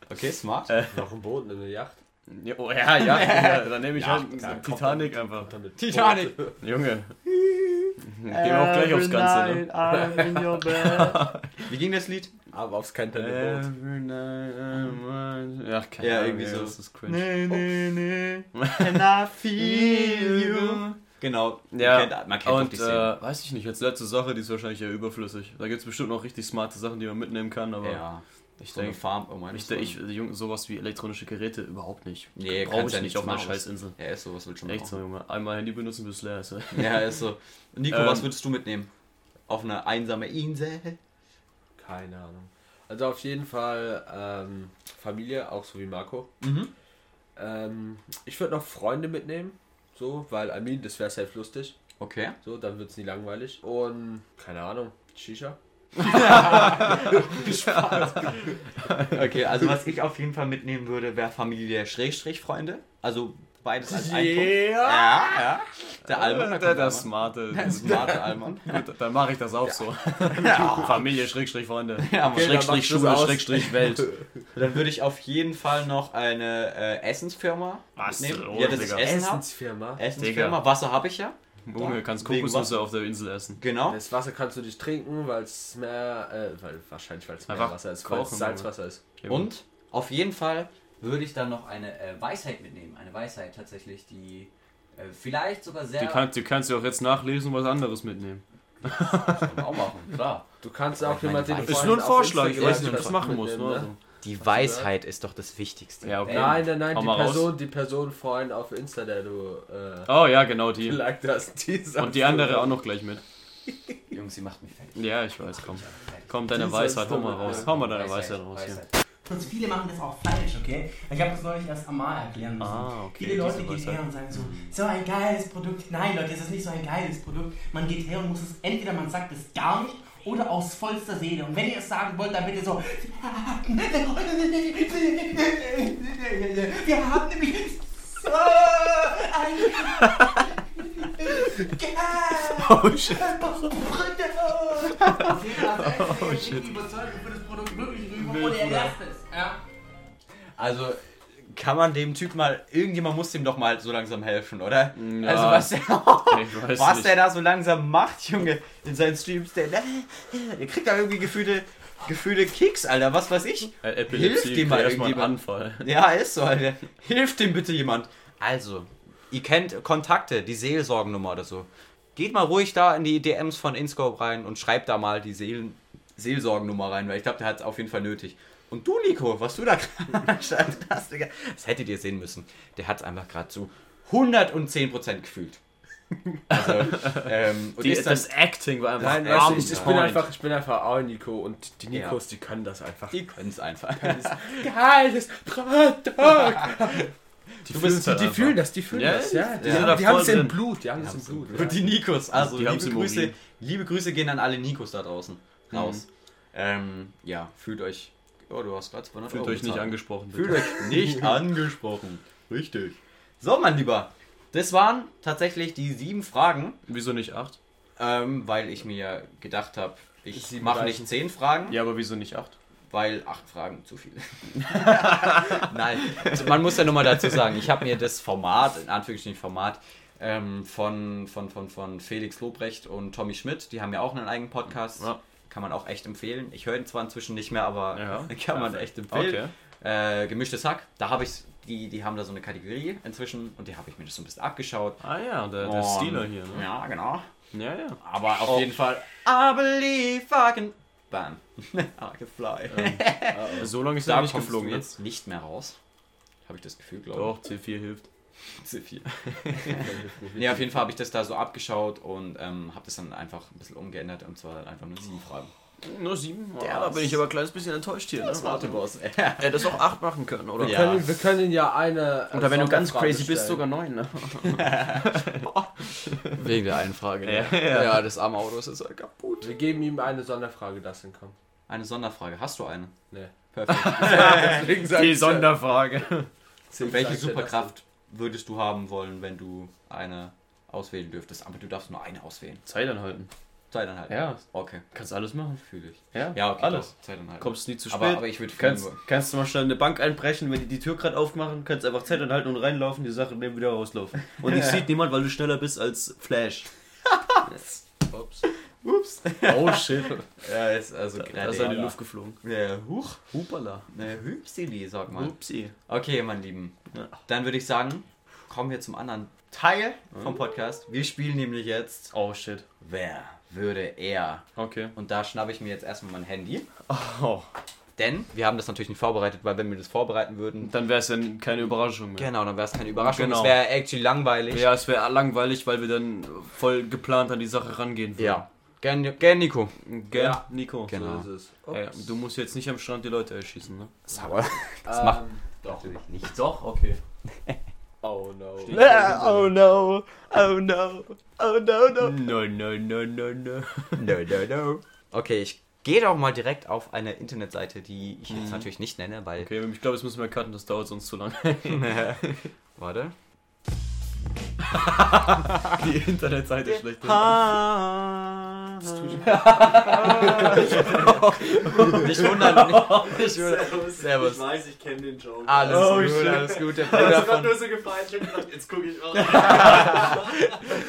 Okay, smart. Noch ein Boot, eine Yacht. Ja, oh, ja, ja, [LAUGHS] ja, dann nehme ich Ja, halt klar, Titanic einfach. Titanic. [LAUGHS] Junge. Gehen wir auch gleich aufs Ganze, ne? Wie ging das Lied? Aber aufs kein Boot. Every night I'm- Ja, keine Ja, irgendwie so. Das ist cringe. Nee, nee, nee. And I feel you. Genau. Ja, Man kennt, man kennt und die äh, weiß ich nicht, jetzt letzte Sache, die ist wahrscheinlich eher überflüssig. Da gibt es bestimmt noch richtig smarte Sachen, die man mitnehmen kann, aber ja. ich So eine denke, Farm. Oh mein ich, ich, Junge, sowas wie elektronische Geräte überhaupt nicht. Nee, Brauche ich ja nicht auf einer machen. Scheißinsel. Ja, ist so, was willst du Echt so, machen? Junge. Einmal Handy benutzen, bis es leer ist. Ja, [LAUGHS] ist so. Nico, Ähm, was würdest du mitnehmen? Auf eine einsame Insel? Keine Ahnung. Also auf jeden Fall ähm, Familie, auch so wie Marco. Mhm. Ähm, ich würde noch Freunde mitnehmen. So, weil, I mean, das wäre safe lustig. Okay. So, dann wird es nie langweilig. Und, keine Ahnung, Shisha. [LAUGHS] Okay, also was ich auf jeden Fall mitnehmen würde, wäre Familie Schrägstrich Freunde. Also beides als ein Punkt. Ja, ja. Der Alman, der, der Alman. smarte. Der smarte Alman. Gut, dann mache ich das auch so. Familie, Schrägstrich, Freunde. Ja. Okay, dann Schrägstrich, Schule. Schrägstrich, Welt. [LAUGHS] Dann würde ich auf jeden Fall noch eine äh, Essensfirma Was? mitnehmen. Oh, ja, ich Digga. Essen habe. Essensfirma. Essensfirma. Digga. Wasser habe ich ja. Junge, kannst Kokosnüsse auf der Insel essen. Genau. Das Wasser kannst du nicht trinken, weil es mehr, äh, weil, wahrscheinlich weil es mehr Einfach Wasser ist, weil es kochen, Salzwasser ist. Und auf jeden Fall würde ich dann noch eine äh, Weisheit mitnehmen. Eine Weisheit tatsächlich, die äh, vielleicht sogar sehr... Die, kann, die kannst du auch jetzt nachlesen und was anderes mitnehmen. Kann man auch machen, klar. Du kannst auch jemanden, den du Ist nur ein Vorschlag, ich weiß nicht, ob ich das machen muss. ne? so. Die Weisheit ist doch das Wichtigste. Ja, okay. Nein, nein, nein, Hau die raus. Person, die Person vorhin auf Insta, der du äh, Oh ja, genau die. [LAUGHS] hast, die Und die andere auch noch gleich mit. Jungs, sie macht mich fertig. Ja, ich weiß, komm. Komm, deine Weisheit, hau mal raus. ja. Hau mal deine Weisheit raus hier. Und viele machen das auch falsch, okay? Ich habe das neulich erst Amal erklären müssen. Ah, okay, Viele Leute gehen her und sagen so, so ein geiles Produkt. Nein, Leute, es ist nicht so ein geiles Produkt. Man geht her und muss es, entweder man sagt es gar nicht oder aus vollster Seele. Und wenn ihr es sagen wollt, dann bitte so, wir haben nämlich so ein Oh shit. [LAUGHS] Oh shit. Produkt wirklich rüber und er lasst es. Ja. Also kann man dem Typ mal, irgendjemand muss dem doch mal so langsam helfen, oder? Ja. Also was der, [LAUGHS] [LAUGHS] was der da so langsam macht, Junge, in seinen Streams, der, der, der kriegt da irgendwie gefühlte, gefühlte Kicks, Alter, was weiß ich. Äh, Hilft dem mal irgendjemand. Anfall. Ja, ist so, Alter. Hilft dem bitte jemand. Also, ihr kennt Kontakte, die Seelsorgennummer oder so. Geht mal ruhig da in die DMs von Inscope rein und schreibt da mal die Seelen Seelsorgennummer rein, weil ich glaube, der hat es auf jeden Fall nötig. Und du, Nico, was du da [LAUGHS] gerade geschaltet hast, Digga, das hättet ihr sehen müssen. Der hat es einfach gerade zu 110% gefühlt. Also, [LAUGHS] ähm, und Die, ist dann, das Acting war einfach Nein, Ja, du, ich, ich, bin einfach, ich bin einfach auch Nico und die Nikos, die können das einfach. die können es einfach. [LAUGHS] Geiles Produkt! Die, Du fühlen, bist die, halt die einfach. fühlen das, die fühlen Ja, das, ja. Die, die da die haben es im. Blut, die haben es im Blut. Und die Nikos, also Die liebe Grüße, liebe Grüße gehen an alle Nikos da draußen raus. Ähm, ja, fühlt euch. Oh, du hast gerade 200 Fühlt Euro euch nicht angesprochen. Fühlt Bitte. euch nicht [LAUGHS] angesprochen. Richtig. So, mein Lieber. Das waren tatsächlich die sieben Fragen, Wieso nicht acht? ähm, weil ich mir gedacht habe, ich mache nicht zehn Fragen, Ja, aber wieso nicht acht? weil acht Fragen zu viel. [LAUGHS] Nein, also man muss ja nur mal dazu sagen, ich habe mir das Format, in Anführungsstrichen Format, ähm, von, von, von, von Felix Lobrecht und Tommy Schmidt, die haben ja auch einen eigenen Podcast. Ja. Kann man auch echt empfehlen. Ich höre ihn zwar inzwischen nicht mehr, aber Ja. [LAUGHS] kann man echt empfehlen. Okay. Äh, gemischtes Hack, da habe ich, die, die haben da so eine Kategorie inzwischen und die habe ich mir das so ein bisschen abgeschaut. Ah ja, der, der Stealer hier, ne? Ja, genau. Ja, ja. Aber auf Oh. jeden Fall, I believe I can... Bam. [LAUGHS] I can fly. [LAUGHS] So lange ist da er nicht geflogen du jetzt. nicht mehr raus. Habe ich das Gefühl, glaube Doch, C4 hilft. Ich. C4. nee, auf jeden Fall habe ich das da so abgeschaut und ähm, habe das dann einfach ein bisschen umgeändert und zwar einfach nur sieben Fragen. Nur sieben? Ja, Ja, da bin ich aber ein kleines bisschen enttäuscht hier. Ne? Warte, Boss. [LAUGHS] Hätte das auch acht machen können, oder? Wir, Ja. können, wir können ja eine. Oder wenn du ganz crazy bist, stellen. sogar neun, ne? [LAUGHS] Wegen der einen Frage. ne? Ja, ja. das arme Auto ist halt kaputt. Wir geben ihm eine Sonderfrage, das hinkommt. Eine Sonderfrage. Hast du eine? Nee. Perfekt. [LAUGHS] Die Sonderfrage. Welche ja, Superkraft würdest du haben wollen, wenn du eine auswählen dürftest? Aber du darfst nur eine auswählen. Zeit anhalten. Zeit dann halt. Ja, Okay, kannst alles machen. fühle ich. Ja, Ja, okay. alles. doch. Zeit dann halt. Kommst nie zu spät. aber, aber ich würde kannst, kannst du mal schnell eine Bank einbrechen, wenn die die Tür gerade aufmachen, kannst einfach Zeit anhalten und reinlaufen, die Sache neben wieder rauslaufen. Und dich [LAUGHS] sieht niemand, weil du schneller bist als Flash. [LAUGHS] Ups. Ups. Oh shit. [LAUGHS] Ja, ist also Da ist gerade. er in die Luft geflogen. Ja, huch. Hupala. Ne, Hüpsili, sag mal. Upsi. Okay, mein Lieben. Ja. Dann würde ich sagen, kommen wir zum anderen Teil vom Podcast. Wir spielen nämlich jetzt Oh shit. Wer würde er? Okay. Und da schnappe ich mir jetzt erstmal mein Handy. Oh. Denn wir haben das natürlich nicht vorbereitet, weil wenn wir das vorbereiten würden, Dann wäre es ja keine Überraschung mehr. genau, dann wäre es keine Überraschung. Genau. Es wäre actually langweilig. Ja, es wäre langweilig, weil wir dann voll geplant an die Sache rangehen würden. Ja. Gern, gern Nico. Gell, Ja. Nico? Genau. So ist es. Ey, du musst jetzt nicht am Strand die Leute erschießen, ne? Sauer. [LAUGHS] Das Ähm, macht Doch. natürlich nicht. Doch, okay. [LAUGHS] Oh no. Oh no, oh no, oh no, no. No, no, no, no, no. [LAUGHS] No, no, no. Okay, ich gehe doch mal direkt auf eine Internetseite, die ich jetzt natürlich nicht nenne, weil. Okay, ich glaube, jetzt müssen wir cutten, das dauert sonst zu lange. Warte. [LAUGHS] Die Internetseite ist schlecht. [LAUGHS] Nicht wundern. [LAUGHS] Nicht wundern. Servus. weiß, ich kenne den Joke. Alles Oh, gut, shit. alles gut. Der Bruder von, so gefallen, ich hab gedacht, jetzt gucke ich auch.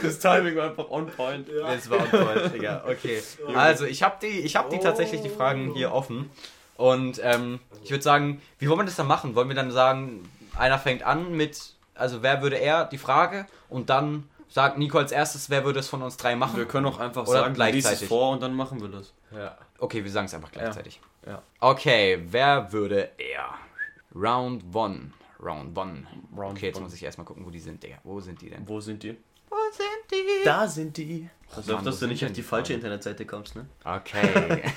Das Timing war einfach on point. Das war on point, Digga. Okay. Also, ich habe die, ich hab die tatsächlich die Fragen hier offen. Und ähm, ich würde sagen, wie wollen wir das dann machen? Wollen wir dann sagen, einer fängt an mit, also wer würde er, die Frage, und dann sagt Nico als erstes, wer würde es von uns drei machen? Wir können auch einfach Oder sagen, liest es gleichzeitig. vor und dann machen wir das. Ja. Okay, wir sagen es einfach gleichzeitig. Ja. Okay, wer würde er? Round one. Round one. Round okay, jetzt one. muss ich erstmal gucken, wo die sind, Digga. Wo sind die denn? Wo sind die? Wo sind die? Da sind die. Pass Mann, auf, dass du nicht auf die falsche? Internetseite kommst, ne? Okay. [LAUGHS]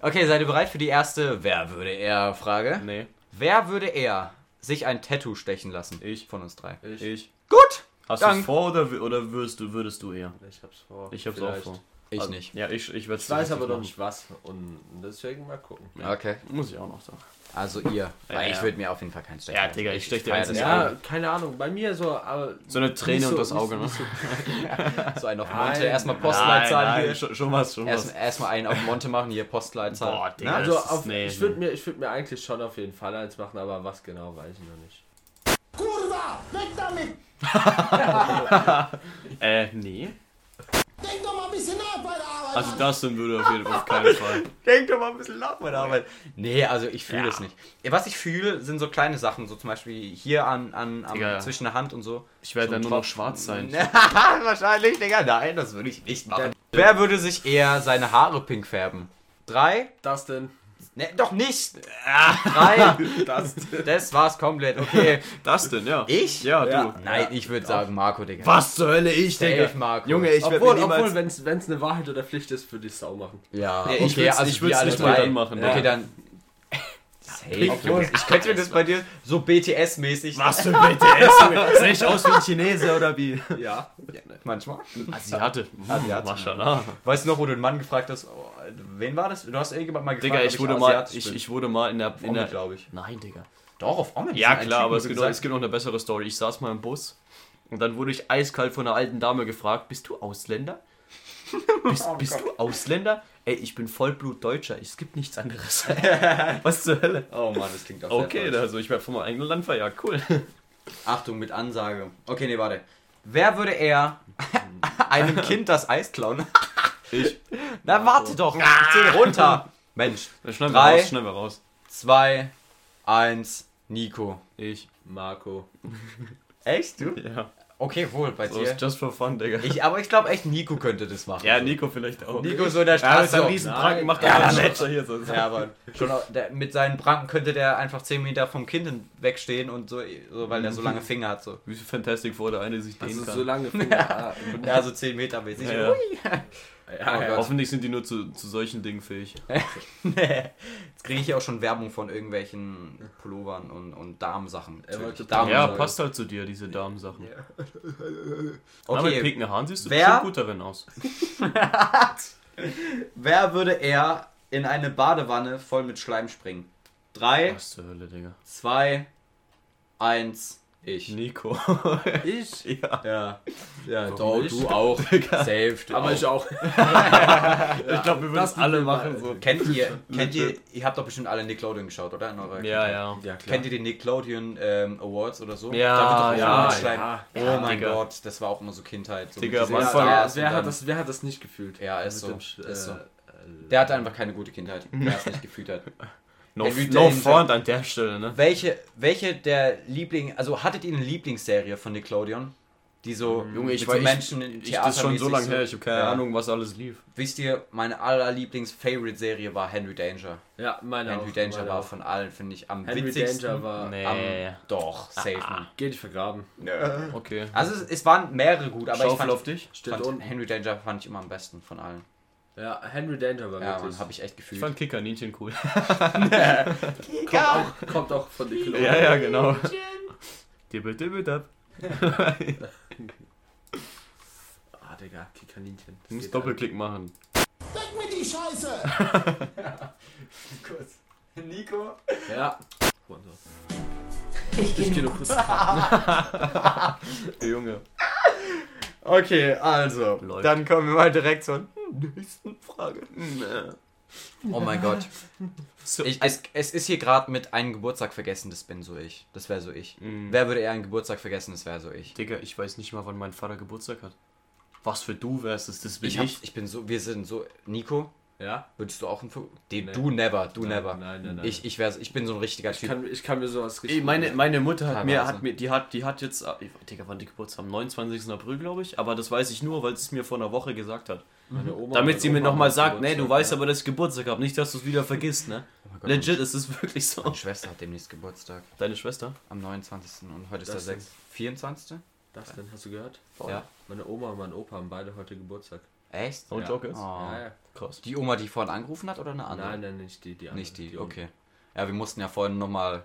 Okay, seid ihr bereit für die erste Wer würde er Frage? Nee, Wer würde er sich ein Tattoo stechen lassen? Ich. Von uns drei. Ich, ich. Gut! Hast du es vor oder, oder würdest du, würdest du eher? ich hab's vor. Ich hab's auch Vielleicht. vor. Ich Also, nicht. Ja, ich, ich werde Ich weiß aber noch nicht was und deswegen mal gucken. Okay. Muss ich auch noch sagen. Also ihr. Weil Ja, ich würde mir auf jeden Fall keinen stechen Ja. Digga, ich stech dir eins ins ja. Ja, keine Ahnung. Bei mir so, aber. So eine Träne so- und das Auge, so- ne? so- [LAUGHS] So einen auf Nein. Monte. Erstmal Nein, Postleitzahl nein, hier. Schon, schon was, schon was. Erstmal erst mal einen auf Monte machen, hier Postleitzahl. Boah, Digga. Also, auf, nee, ich würde mir, ich würd mir eigentlich schon auf jeden Fall eins machen, aber was genau weiß ich noch nicht. Kurva, weg damit! [LAUGHS] Äh, nee. Denk doch mal ein bisschen nach bei der Arbeit. Also das dann würde auf jeden Fall auf keinen Fall. [LAUGHS] Denk doch mal ein bisschen nach bei der Arbeit. Nee, also ich fühle Ja. es nicht. Ja, Was ich fühle, sind so kleine Sachen, so zum Beispiel hier an, an, am, Digga. zwischen der Hand und so. Ich werde So dann nur noch schwarz sein. [LAUGHS] Wahrscheinlich, Digga. Nein, das würde ich nicht machen. Wer würde sich eher seine Haare pink färben? Drei? Das denn? Ne, doch nicht. Ah, drei. [LAUGHS] Das Das war's komplett. Okay. Das denn, ja. Ich? Ja, Ja. du. Nein, ich würde sagen Marco, Digga. Was zur Hölle ich, Safe, Marco. Junge, ich werde obwohl, obwohl wenn es eine Wahrheit oder Pflicht ist, würde ich es auch machen. Ja, Ja, ich ich wir würd's alle nicht mal dann machen, Okay, ja. dann. Safe, Junge. Ich könnte mir das bei dir so BTS-mäßig. Was für ein [LAUGHS] BTS? Sehe ich aus wie ein Chinese oder wie? Ja. Manchmal. Asiate. Asiate. Maschallah. Weißt du noch, wo du den Mann gefragt hast, oh, wen war das? Du hast irgendjemand mal gefragt, Digga, ob ich wurde mal, ich, ich wurde mal in der, in der, glaube ich. nein, Digga. Doch, auf Omen. Ja, klar, aber es gibt, noch, es gibt noch eine bessere Story. Ich saß mal im Bus und dann wurde ich eiskalt von einer alten Dame gefragt, bist du Ausländer? [LAUGHS] Bist, bist du Ausländer? Ey, ich bin Vollblut-Deutscher, es gibt nichts anderes. [LAUGHS] Was zur Hölle? Oh Mann, das klingt auch Okay, falsch. also ich werde von meinem eigenen Land verjagt, cool. [LAUGHS] Achtung, mit Ansage. Okay, nee, warte. Wer würde eher [LAUGHS] einem Kind das Eis klauen? Ich. Na, warte doch. Ich zähle runter. Mensch. Dann schneiden wir raus, schneiden wir raus. Zwei, eins, Nico. Ich. Marco. Echt, du? Ja. Okay, wohl, bei So dir. ist just for fun, Digga. Ich, aber ich glaube echt, Nico könnte das machen. ja, Nico vielleicht auch. Nico so in der Ja, Straße. so. riesen Nein. Pranken macht Ja, er einen hier so. Ja, aber schon auch, der, mit seinen Pranken könnte der einfach 10 Meter vom Kind wegstehen und so, so weil der so lange [LAUGHS] Finger hat. So. Wie viel Fantastic vor der eine sich dehnen Also kann. so lange Finger. [LAUGHS] Ja, so 10 Meter mäßig. Ja, ja. Ja, Oh ja. Hoffentlich sind die nur zu, zu solchen Dingen fähig. [LAUGHS] Jetzt kriege ich ja auch schon Werbung von irgendwelchen Pullovern und, und Damensachen. Damen Ja, passt halt zu dir, diese Damensachen. Okay. Aber mit pinken Haaren siehst du Wer- bestimmt gut darin aus. [LAUGHS] wer würde eher in eine Badewanne voll mit Schleim springen? 3, Was zur Hölle, Digga. 2, 1, ich. Nico. Ich? [LAUGHS] ja. Ja, ja Warum du, auch. [LAUGHS] Safe, du Aber auch. ich auch. [LAUGHS] Ich glaube, wir würden das alle machen. So. Kennt ihr, kennt ihr, ihr habt doch bestimmt alle Nickelodeon geschaut, oder? In eurer Ja, ja. Ja, klar. Kennt ihr die Nickelodeon ähm, Awards oder so? Ja, ja, ja. Oh mein Digga. Gott, das war auch immer so Kindheit. So Digga, am Wer, wer, hat das, wer hat das nicht gefühlt? Ja, ist so. dem, Ist so. äh, Der hatte einfach keine gute Kindheit, wer es nicht gefühlt hat. No, no front an der Stelle, ne? Welche, welche der Liebling, also hattet ihr eine Lieblingsserie von Nickelodeon? Die so Junge, ich mit war so ich, Menschen in ich, das ist schon so lange her, ich habe keine Ja. Ahnung, was alles lief. Wisst ihr, meine allerlieblings-Favorite-Serie war Henry Danger. Ja, meine Henry auch. Danger meine war auch. von allen, finde ich, am Henry witzigsten. Danger war. Nee. Am, doch, safe, man. Geh dich vergraben. Okay. Also es, es waren mehrere gut, aber ich Schaufel fand, auf dich. Steht fand unten. Henry Danger fand ich immer am besten von allen. Ja, Henry Danger war Ja, wirklich. man, habe ich echt Ich gefühlt. fand Kickerninchen cool. [LAUGHS] kommt, auch, kommt auch von Nickelodeon. ja, ja, genau. Dibbel, dibbel, dab. Ah, Digga, Kikaninchen. Du musst Doppelklick machen. Weg mit die Scheiße! [LAUGHS] Nico? Ja. Ich gehe nur kurz. [LAUGHS] Junge. Okay, also, Läuft. dann kommen wir mal direkt zur nächsten Frage. Oh mein Gott. So, Ich, es, es ist hier gerade mit einem Geburtstag vergessen, das bin so ich. Das wäre so ich. Mhm. Wer würde eher einen Geburtstag vergessen, das wäre so ich. Digga, ich weiß nicht mal, wann mein Vater Geburtstag hat. Was für du wärst es, das bin Ich, ich. hab, ich bin so, wir sind so. Nico, Ja? würdest du auch ein. Fu- Den, Nee. Du never, du Nein, never. nein, nein, nein. Ich, ich, wär's, ich bin so ein richtiger Ich Typ. kann, ich kann mir sowas richtig. Ey, meine, meine Mutter hat mir, hat mir, die hat, die hat jetzt, äh, Digga, wann die Geburtstag? Am 29. April, glaube ich. Aber das weiß ich nur, weil sie es mir vor einer Woche gesagt hat. Meine Oma, Damit sie mir Opa nochmal sagt, nee, du Geburtstag, weißt ja. aber, dass ich Geburtstag habe. Nicht, dass du es wieder vergisst, ne? Oh Gott, Legit, es ist wirklich so. Meine Schwester hat demnächst Geburtstag. Deine Schwester? Am 29. und heute ist Das der denn? 6. 24. Das denn, hast du gehört? Ja. Meine Oma und mein Opa haben beide heute Geburtstag. Echt? Und Ja. Joke ist? Oh. Ja, ja. Krass. Die Oma, die vorhin angerufen hat oder eine andere? Nein, nein, nicht die. die andere. Nicht die, um- okay. Ja, wir mussten ja vorhin nochmal,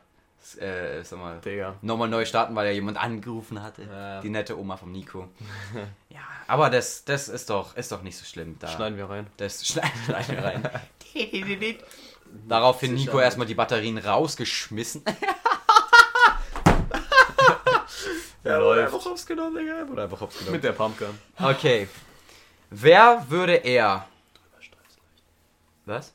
äh, sag mal, Digga. nochmal neu starten, weil ja jemand angerufen hatte. Ja. Die nette Oma vom Nico. [LAUGHS] ja, aber das, das ist doch, ist doch nicht so schlimm. Da, Schneiden wir rein. Das [LAUGHS] schneiden schneiden wir rein. [LAUGHS] Daraufhin Nico erstmal die Batterien rausgeschmissen. Ja, Wurde läuft. einfach hops genommen, Digga. Wurde einfach hops genommen. Mit der Pumpgun. Okay. Wer würde eher. Was?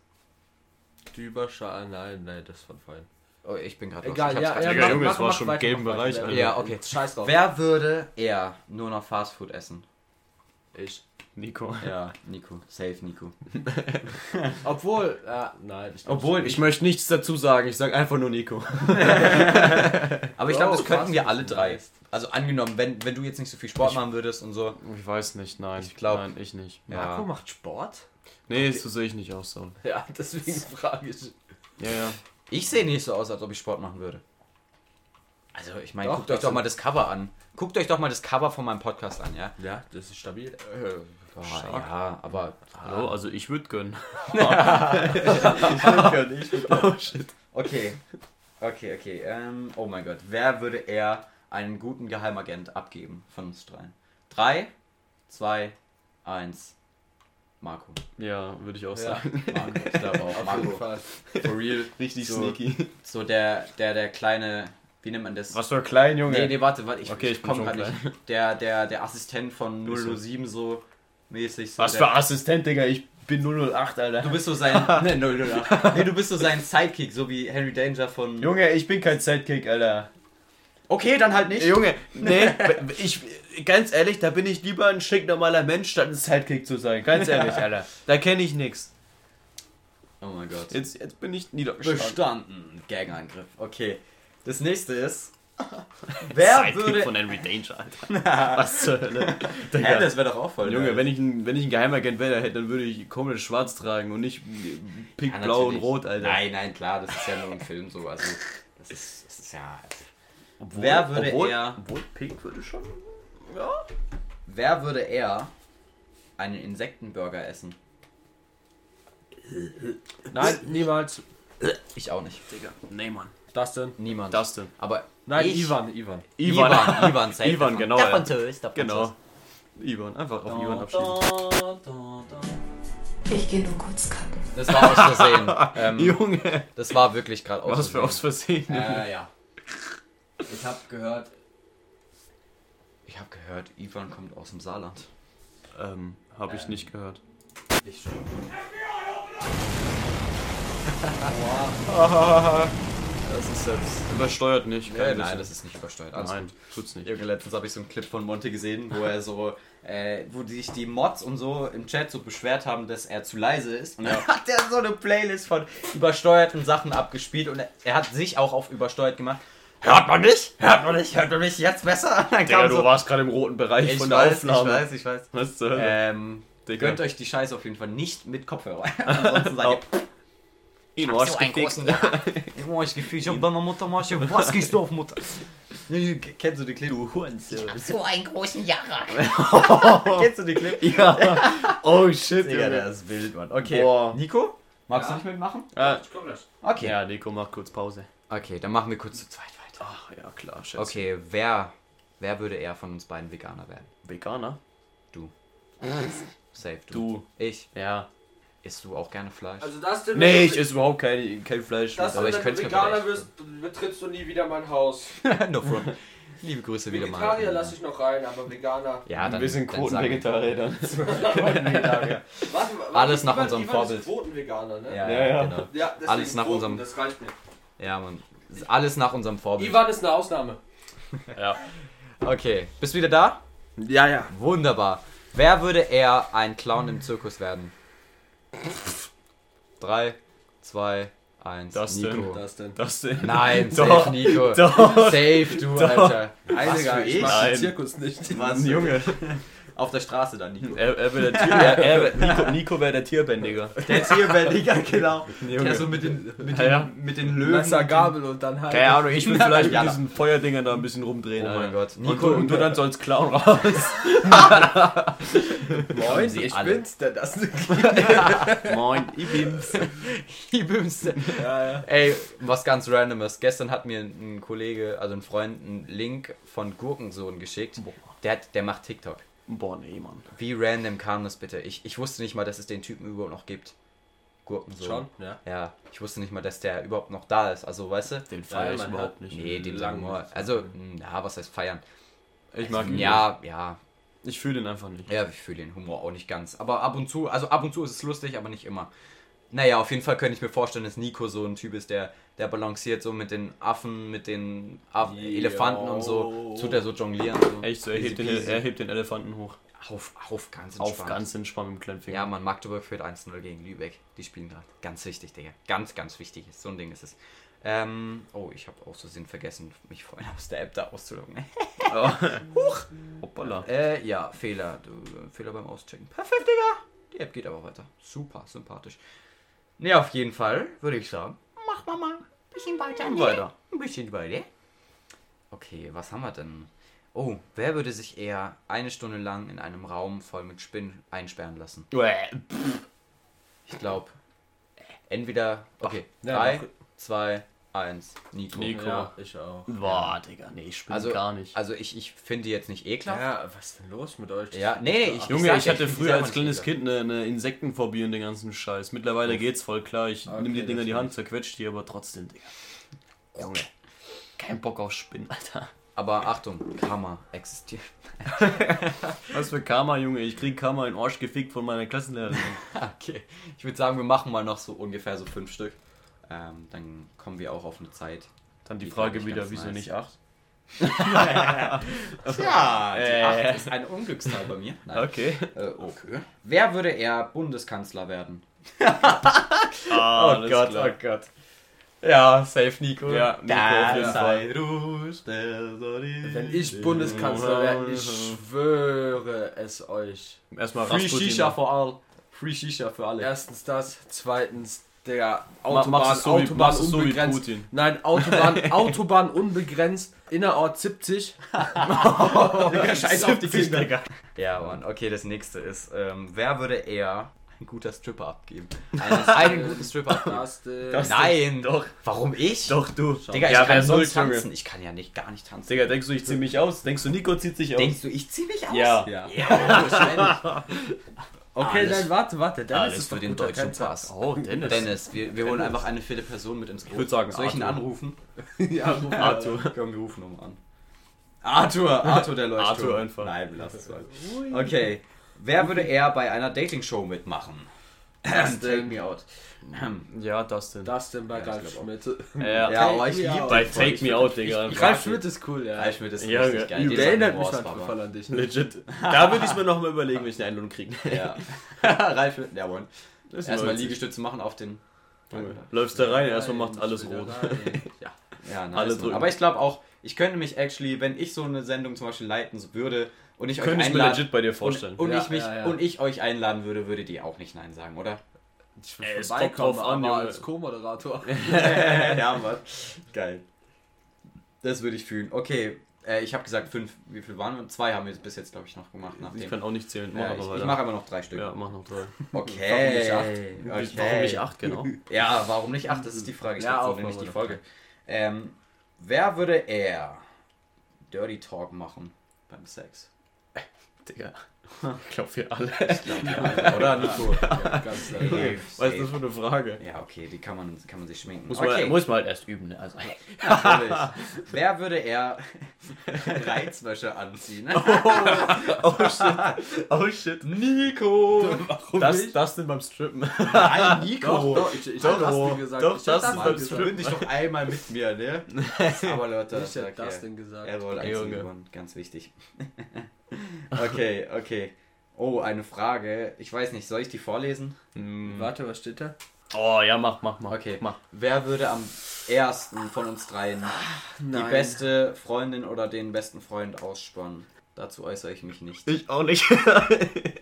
Düberschal, nein, nein, das von vorhin. Oh, ich bin gerade Egal, ja, ja, Digga, Junge, es war schon im gelben Bereich. Alter. Ja, okay. Scheiß drauf. Wer würde eher nur noch Fastfood essen? Ich. Nico. Ja, Nico. Safe Nico. [LAUGHS] Obwohl, ja, nein. Ich Obwohl, ich möchte nichts dazu sagen. Ich sag einfach nur Nico. [LAUGHS] Aber ich glaube, Oh, das könnten wir alle drei. Also angenommen, wenn, wenn du jetzt nicht so viel Sport machen würdest und so. Ich weiß nicht, nein. Ich glaub- Nein, ich nicht. Marco Ja. macht Sport? Nee, so sehe ich nicht aus. So. Ja, deswegen [LAUGHS] frage ich. Ja, ja. Ich sehe nicht so aus, als ob ich Sport machen würde. Also, ich meine, guckt euch doch mal das Cover an. Guckt euch doch mal das Cover von meinem Podcast an, ja? Ja, das ist stabil. Äh, boah, ja, aber. Hallo, also ich würde [LAUGHS] gönnen. oh shit. Okay. Okay, okay. Ähm, oh mein Gott. Wer würde eher einen guten Geheimagent abgeben von uns dreien? Drei, zwei, eins. Marco. Ja, würde ich auch Ja. sagen. Marco. Ich glaube auch. [LAUGHS] Auf jeden Marco. Fall. [LAUGHS] For real. Richtig So. sneaky. So der, der, der kleine. Wie nennt man das? Was für ein klein, Junge. Nee, nee, warte, warte. Ich, Okay, ich ich komme schon gerade nicht. Der, der, der Assistent von 007 so mäßig. So Was der, für Assistent, Digga. Ich bin 008, Alter. Du bist so sein. [LAUGHS] ne, 008. Nee, du bist so sein Sidekick, so wie Henry Danger von. Junge, ich bin kein Sidekick, Alter. Okay, dann halt nicht. Junge, nee, [LAUGHS] ich, ganz ehrlich, da bin ich lieber ein schick normaler Mensch, statt ein Sidekick zu sein. Ganz ehrlich, [LAUGHS] Alter. Da kenne ich nix. Oh mein Gott. Jetzt, jetzt bin ich niedergestanden. Bestanden. Gagangriff. Okay. Das nächste ist. [LAUGHS] Wer Sidekick würde. von Henry Danger, Alter. [LAUGHS] Was zur Hölle? [LAUGHS] Digga. das wäre doch auch voll. Junge, wenn ich, ein, wenn ich ein Geheimagent wäre, dann würde ich komplett schwarz tragen und nicht pink, Ja, blau und rot, Alter. Nein, nein, klar, das ist ja nur ein Film so. Also, das ist, das ist ja. Obwohl, Wer würde obwohl, eher- Obwohl pink würde schon... Wer würde eher einen Insektenburger essen? Nein, niemals. Ich auch nicht. Digga, nee, Mann. Denn? Niemand. Denn? Aber Nein, ich, Ivan, Ivan. Ivan. Ivan, safe [LAUGHS] Ivan, davon. genau, Der. Französ, der Genau. Französ. Ivan, einfach auf Ivan abschieben. Ich gehe nur kurz kacken. Das war aus Versehen. [LAUGHS] ähm, Junge, das war wirklich gerade aus was für aus Versehen. Äh, ja. Ich habe gehört. Ich habe gehört, Ivan kommt aus dem Saarland. Ähm, hab ich Ähm. nicht gehört. Ich schon. [LAUGHS] Das ist jetzt übersteuert nicht. Kein nein, das ist nicht übersteuert. Alles Nein, gut. tut's nicht. Junge, letztens habe ich so einen Clip von Monte gesehen, wo er so, [LAUGHS] äh, wo sich die Mods und so im Chat so beschwert haben, dass er zu leise ist. Und dann [LAUGHS] hat er so eine Playlist von übersteuerten Sachen abgespielt und er, er hat sich auch auf übersteuert gemacht. Hört man nicht? Hört man nicht? Hört man mich jetzt besser? [LAUGHS] Dann Digga, kam du so, warst gerade im roten Bereich ich von der weiß, Aufnahme. ich weiß, ich weiß. Was zur Hölle? Ähm, Digga. gönnt euch die Scheiße auf jeden Fall nicht mit Kopfhörer. Ansonsten seid ihr Ihn so warst einen gefickt. großen Jahr. Ich hab euch gefühlt, ich hab deiner Mutter mal was gehst du auf Mutter? Kennst du die Clip? Du Hurensohn. So einen großen Jarak. Kennst du die Clip? Ja. Oh shit, Digga, der ist wild, Mann. Okay. Boah. Nico? Magst Ja. du nicht mitmachen? Ah, Okay. ja, Nico, mach kurz Pause. Okay, dann machen wir kurz zu zweit weiter. Ach, ja, klar, Schätze. Okay, wer, wer würde eher von uns beiden Veganer werden? Veganer? [LAUGHS] Safe, du. Du. Ich. Ja. Isst du auch gerne Fleisch? Also das denn, Nee, ich esse überhaupt kein, kein Fleisch. das aber ich wenn könnte Veganer wirst, betrittst du nie wieder mein Haus. [LAUGHS] no front. Liebe Grüße wieder mal. Vegetarier lasse ich noch rein, aber Veganer. Ja, dann, wir sind dann sagen- Quotenvegetarier dann. [LAUGHS] [LAUGHS] Warte, Alles nach unserem Vorbild. Quotenveganer, ne? Ja, Ja, ja, ja. genau. Ja, Alles nach Quoten, unserem- Das reicht mir. Ja, Mann. Alles nach unserem Vorbild. Ivan ist eine Ausnahme. Ja. Okay, bist du wieder da? Ja, ja. Wunderbar. Wer würde eher ein Clown im Zirkus werden? 3, 2, 1. Das Nico. denn. Das denn? Das denn? Nein, [LAUGHS] Doch, safe Nico. doch, safe du, Alter. Nein, Was für ich Nein. den Zirkus nicht. Mann, Junge. Auf der Straße dann, Nico. Er, er wäre der Tier, er, er Nico, Nico wäre der Tierbändiger. Der Tierbändiger, [LAUGHS] genau. Der so mit den, mit den, Ja. mit den Löwen. Messer, Gabel und dann halt. Keine Ahnung, ich will vielleicht mit Ja. diesen Feuerdingern da ein bisschen rumdrehen. Oh mein Alter. Gott. Und, Nico du, und du dann so als Clown raus. [LAUGHS] Moin, ich alle. bin's, der das [LAUGHS] Moin, ich bin's. Die Bümste. Ey, was ganz randomes. Gestern hat mir ein Kollege, also ein Freund, einen Link von Gurkensohn geschickt. Der, hat, der macht TikTok. Boah, nee, Mann. Wie random kam das bitte? Ich, ich wusste nicht mal, dass es den Typen überhaupt noch gibt. Gurkensohn. Schon, ja. Ja, ich wusste nicht mal, dass der überhaupt noch da ist. Also, weißt du? Den feier ich überhaupt nicht. Nee, den lang sagen wir. Also, ja, was heißt feiern? Ich mag ihn Ja, ja. Ich fühle den einfach nicht. Ja, ich fühle den Humor auch nicht ganz. Aber ab und zu, also ab und zu ist es lustig, aber nicht immer. Naja, auf jeden Fall könnte ich mir vorstellen, dass Nico so ein Typ ist, der, der balanciert so mit den Affen, mit den Aff Elefanten und so. Tut er so jonglieren. So. Echt so, er hebt, den, er hebt den Elefanten hoch. Auf, auf ganz Auf entspannt. ganz entspannt mit dem kleinen Finger. Ja, man, Magdeburg führt 1-0 gegen Lübeck. Die spielen gerade. Ganz wichtig, Digga. Ganz, ganz wichtig. So ein Ding ist es. Ähm, oh, ich habe auch so Sinn vergessen, mich vorhin aus der App da auszuloggen. [LAUGHS] Hoppala. Äh, ja, Fehler. Du, Fehler beim Auschecken. Perfekt, Digga. Die App geht aber weiter. Super, sympathisch. Ne, auf jeden Fall würde ich sagen. Mach mal mal. Bisschen weiter. ne? Weiter. Ein bisschen weiter. Okay, was haben wir denn? Oh, wer würde sich eher eine Stunde lang in einem Raum voll mit Spinnen einsperren lassen? Ich glaube, entweder. Okay, Ja, 3, doch. 2, 1, Nico. Nico. Ja, ich auch. Boah, Digga, nee, ich bin Also, gar nicht. Also, ich, ich finde die jetzt nicht ekelhaft. Ja, was ist denn los mit euch? Ja, nee, ich- Junge, ich hatte ich find die früher als kleines Kind eine, eine Insektenphobie und den ganzen Scheiß. Mittlerweile geht's voll klar. Ich Okay, nehme die Dinger in die Hand, zerquetscht die, aber trotzdem, Digga. Junge. Kein Bock auf Spinnen, Alter. Aber Achtung, Karma existiert. [LAUGHS] Was für Karma, Junge. Ich krieg Karma in den Arsch gefickt von meiner Klassenlehrerin. [LAUGHS] Okay, ich würde sagen, wir machen mal noch so ungefähr so fünf Stück. Ähm, dann kommen wir auch auf eine Zeit. Dann die Die Frage wieder, wieso nice. nicht acht? [LAUGHS] Ja, die Äh. acht ist eine Unglückszahl bei mir. Nein. Okay. Äh, okay. Wer würde eher Bundeskanzler werden? [LAUGHS] Ah, oh Gott, oh Gott. Ja, safe Nico. Ja, Nico auf jeden. Wenn ich Bundeskanzler wäre, ich schwöre es euch. Erstmal Free Rasputin. Shisha for all. Free Shisha für alle. Erstens das, zweitens der Autobahn, so wie- Autobahn so wie unbegrenzt. Putin. Nein, Autobahn, [LAUGHS] Autobahn unbegrenzt, innerort 70. [LAUGHS] Scheiß auf die Kinder. Ja, Mann. Okay, das nächste ist, ähm, wer würde eher ein guter Stripper abgeben? [LAUGHS] Einen, einen guten Stripper abgeben. Das, Das- Nein! Doch. Warum ich? Doch, du. Digga, ich Ja, kann wer sonst soll's, Junge? tanzen. Ich kann ja nicht, gar nicht tanzen. Digga, denkst du, ich zieh mich aus? Denkst du, Nico zieht sich aus? Denkst du, ich zieh mich aus? Ja. ja. Ja, wahrscheinlich. Okay, Alles- dann warte, warte. Dennis Alles ist für den deutschen. Pass. Oh, Dennis. Dennis, wir, wir holen einfach eine vierte Person mit ins Boot. würd sagen, Soll ich ihn Arthur. anrufen? [LAUGHS] Ja, ruf Arthur. Komm, wir rufen ihn mal an. Arthur, Arthur der Leuchtturm. Arthur einfach. Nein, lassen es mal. Okay, wer würde eher bei einer Dating-Show mitmachen? Das Take me out. Ja, das denn. Das denn bei Ja, Ralf Schmidt. Ja, Ja, aber ich liebe bei. Take Me Out, Digga. Ralf Schmidt ist cool, ja. Ralf Schmidt ist Ja, richtig ja. geil. Der erinnert mich Baba. voll an dich. Legit. Da würde ich mir nochmal überlegen, wenn ich eine Einladung kriege. Ja. [LAUGHS] Ralf Schmidt, jawohl. Das ist Erstmal. Liegestütze machen auf den... Läufst da rein, erstmal macht alles rot. [LAUGHS] Ja, nice, Alle drücken. Aber ich glaube auch, ich könnte mich actually, wenn ich so eine Sendung zum Beispiel leiten würde und ich Könnte euch ich mir einladen legit bei dir vorstellen. und, und, Ja, ich mich ja, ja. und ich euch einladen würde, würdet ihr auch nicht nein sagen, oder? Ich will Ey, es vorbeikommen, an, aber als Co-Moderator. [LAUGHS] [LAUGHS] ja, Mann. Geil. Das würde ich fühlen. Okay, äh, ich habe gesagt fünf. Wie viel waren wir? Zwei haben wir bis jetzt, glaube ich, noch gemacht. Nach Ich kann auch nicht zählen. Mach ja, aber ich ich mache aber noch drei Stück. Ja, mach noch drei. Okay. Warum okay. Warum nicht acht, genau? Ja, warum nicht acht? Das ist die Frage. Ich Ja, ja, so ich mal die. Folge. Ähm, wer würde eher Dirty Talk machen beim Sex? Digga. Ich glaube, [LAUGHS] wir alle. Oder Nico? Ja, ganz klar. Safe, Was ist das für eine Frage? Ja, okay, die kann man, kann man sich schminken. Muss, okay. man, muss man halt erst üben, ne? Also, [LAUGHS] Natürlich. Wer würde eher [LAUGHS] Reizwäsche anziehen? oh shit. Oh shit. Nico! Das, das denn beim Strippen. Nein, Nico! Doch, doch, ich, ich Doch, hab das oh, denn gesagt. doch, ich das das beim Verbünd gesagt. dich doch einmal mit mir, ne? Aber Leute, Ich hab okay. das denn gesagt. Er Junge. gewonnen, ganz wichtig. Okay, okay. Oh, eine Frage. Ich weiß nicht, soll ich die vorlesen? Warte, was steht da? Oh ja, mach, mach, mach. Okay. Mach. Wer würde am ersten von uns dreien die Nein. beste Freundin oder den besten Freund ausspannen? Dazu äußere ich mich nicht. Ich auch nicht. [LAUGHS]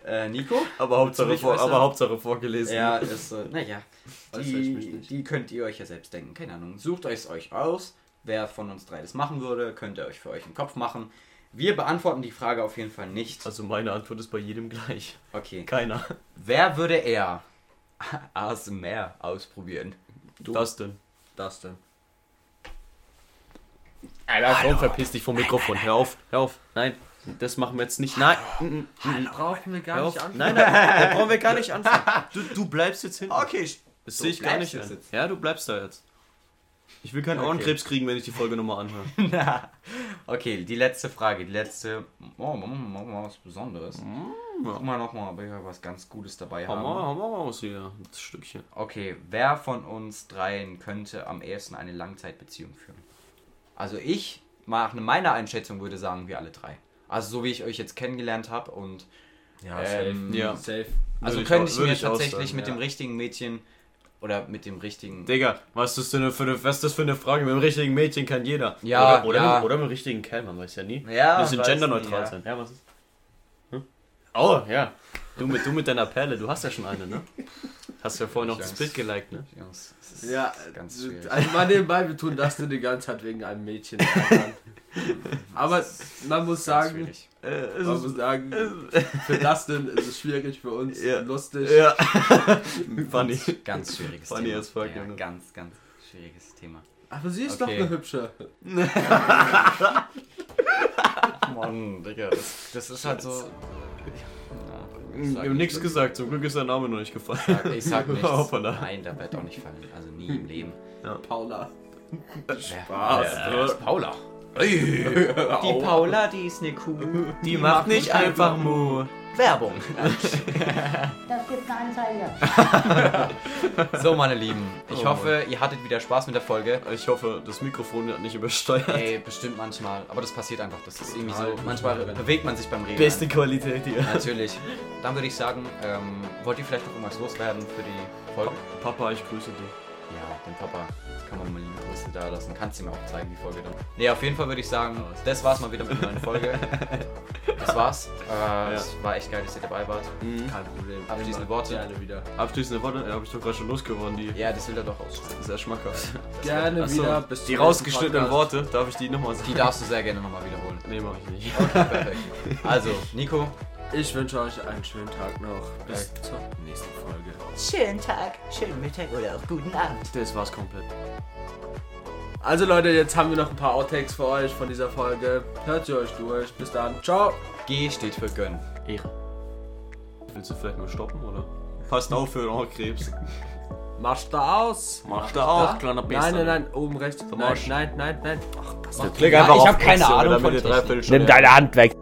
Äh, Nico? aber, Hauptsache vor, äußern? aber Hauptsache vorgelesen. Ja, ist, [LAUGHS] äh, naja. Die, die könnt ihr euch ja selbst denken. Keine Ahnung. Sucht euch euch aus. Wer von uns drei das machen würde, könnt ihr euch für euch im Kopf machen. Wir beantworten die Frage auf jeden Fall nicht. Also meine Antwort ist bei jedem gleich. Okay. Keiner. Wer würde [LAUGHS] eher ASMR ausprobieren? Das denn? Das denn. Alter, komm, verpiss dich vom Mikrofon. Hör auf, hör auf. Nein, das machen wir jetzt nicht. Nein, mm, mm, mm. Brauchen wir gar nicht anfangen. Nein, nein, da brauchen wir gar nicht anfangen. Du, du bleibst jetzt hinten. Okay. Das So sehe ich gar nicht du jetzt. Ja, du bleibst da jetzt. Ich will keinen Okay. Ohrenkrebs kriegen, wenn ich die Folge nochmal anhöre. [LAUGHS] Okay, die letzte Frage. Die letzte. Oh, machen wir mal was Besonderes. Guck mal nochmal, ob wir was ganz Gutes dabei Hau mal, haben. mal raus hier. Das Stückchen. Okay, wer von uns dreien könnte am ehesten eine Langzeitbeziehung führen? Also ich, nach meiner Einschätzung, würde sagen, wir alle drei. Also so wie ich euch jetzt kennengelernt habe und Ja, Ähm, safe. ja. Safe. also Würde könnte ich mir ich auch tatsächlich sagen, mit ja. dem richtigen Mädchen oder mit dem richtigen Digga, was ist, das denn für eine, was ist das für eine Frage? Mit dem richtigen Mädchen kann jeder. Ja, oder, oder, ja. Mit, oder mit dem richtigen Kerl, man weiß ja nie. Ja, Wir müssen genderneutral nie, ja. sein. Ja, was ist? Hm? Oh, ja. Du mit, du mit deiner Perle, du hast ja schon eine, ne? Hast ja vorhin noch das. Bild geliked, ne? Jungs, es ist Ja, ganz schwierig. also mal nebenbei, wir tun das denn die ganze Zeit wegen einem Mädchen. [LAUGHS] Aber man muss sagen, schwierig. Äh, man muss sagen, für Dustin ist es schwierig, für uns Ja. lustig. Ja. [LAUGHS] Funny. Ganz schwieriges Funny Thema. as fuck, ja, Junge. ganz, ganz schwieriges Thema. Aber sie ist Okay. doch eine hübsche. [LAUGHS] Mann, Digga, das, das ist halt so. Ich hab nichts gesagt, zum Glück ist der Name noch nicht gefallen. Sag, ich sag [LAUGHS] nichts. Hoppala. Nein, der wird auch nicht fallen. Also nie im Leben. Paula. Spaß. Ist Paula? Die Paula, die ist eine Kuh. Die macht nicht einfach Mu. Werbung. Das gibt eine Anzeige. So, meine Lieben, ich Oh hoffe, ihr hattet wieder Spaß mit der Folge. Ich hoffe, das Mikrofon hat nicht übersteuert. Ey, bestimmt manchmal. Aber das passiert einfach. Das ist irgendwie so. Manchmal bewegt man sich beim Reden. Beste Qualität hier. Natürlich. Dann würde ich sagen, ähm, wollt ihr vielleicht noch irgendwas loswerden für die Folge? Papa, ich grüße dich. Ja, den Papa. Kann man mal liebe Grüße da lassen. Kannst du mir auch zeigen, die Folge dann. Ne, auf jeden Fall würde ich sagen, das war's mal wieder mit einer neuen Folge. [LAUGHS] Das war's. Äh, Es war echt geil, dass ihr dabei wart. Kein Problem. Abschließende Worte? Gerne wieder. Abschließende Worte, ja, habe ich doch gerade schon losgeworden, die Ja, das will er doch ausschneiden. sehr schmackhaft. Gerne Achso, wieder. Bis die rausgeschnittenen Podcast. Worte, darf ich die nochmal sagen? Die darfst du sehr gerne nochmal wiederholen. Nee, mach ich nicht. Perfekt. Also, Nico, Ich wünsche euch einen schönen Tag noch. Bis zur nächsten Folge. Schönen Tag, schönen Mittag oder auch guten Abend. Das war's komplett. Also Leute, jetzt haben wir noch ein paar Outtakes für euch von dieser Folge. Hört sie euch durch. Bis dann. Ciao. G steht für Gönn. Ehre. Willst du vielleicht mal stoppen, oder? [LAUGHS] Passt auf für Ohrenkrebs. Mach's da aus. Mach da auch, kleiner Bester. Nein, nein, nein. Oben rechts. Nein, nein, nein, nein. Ach, Klick Ja, einfach ich auf hab keine Ahnung von ihr. Dreiviertelstunde- deine Hand weg.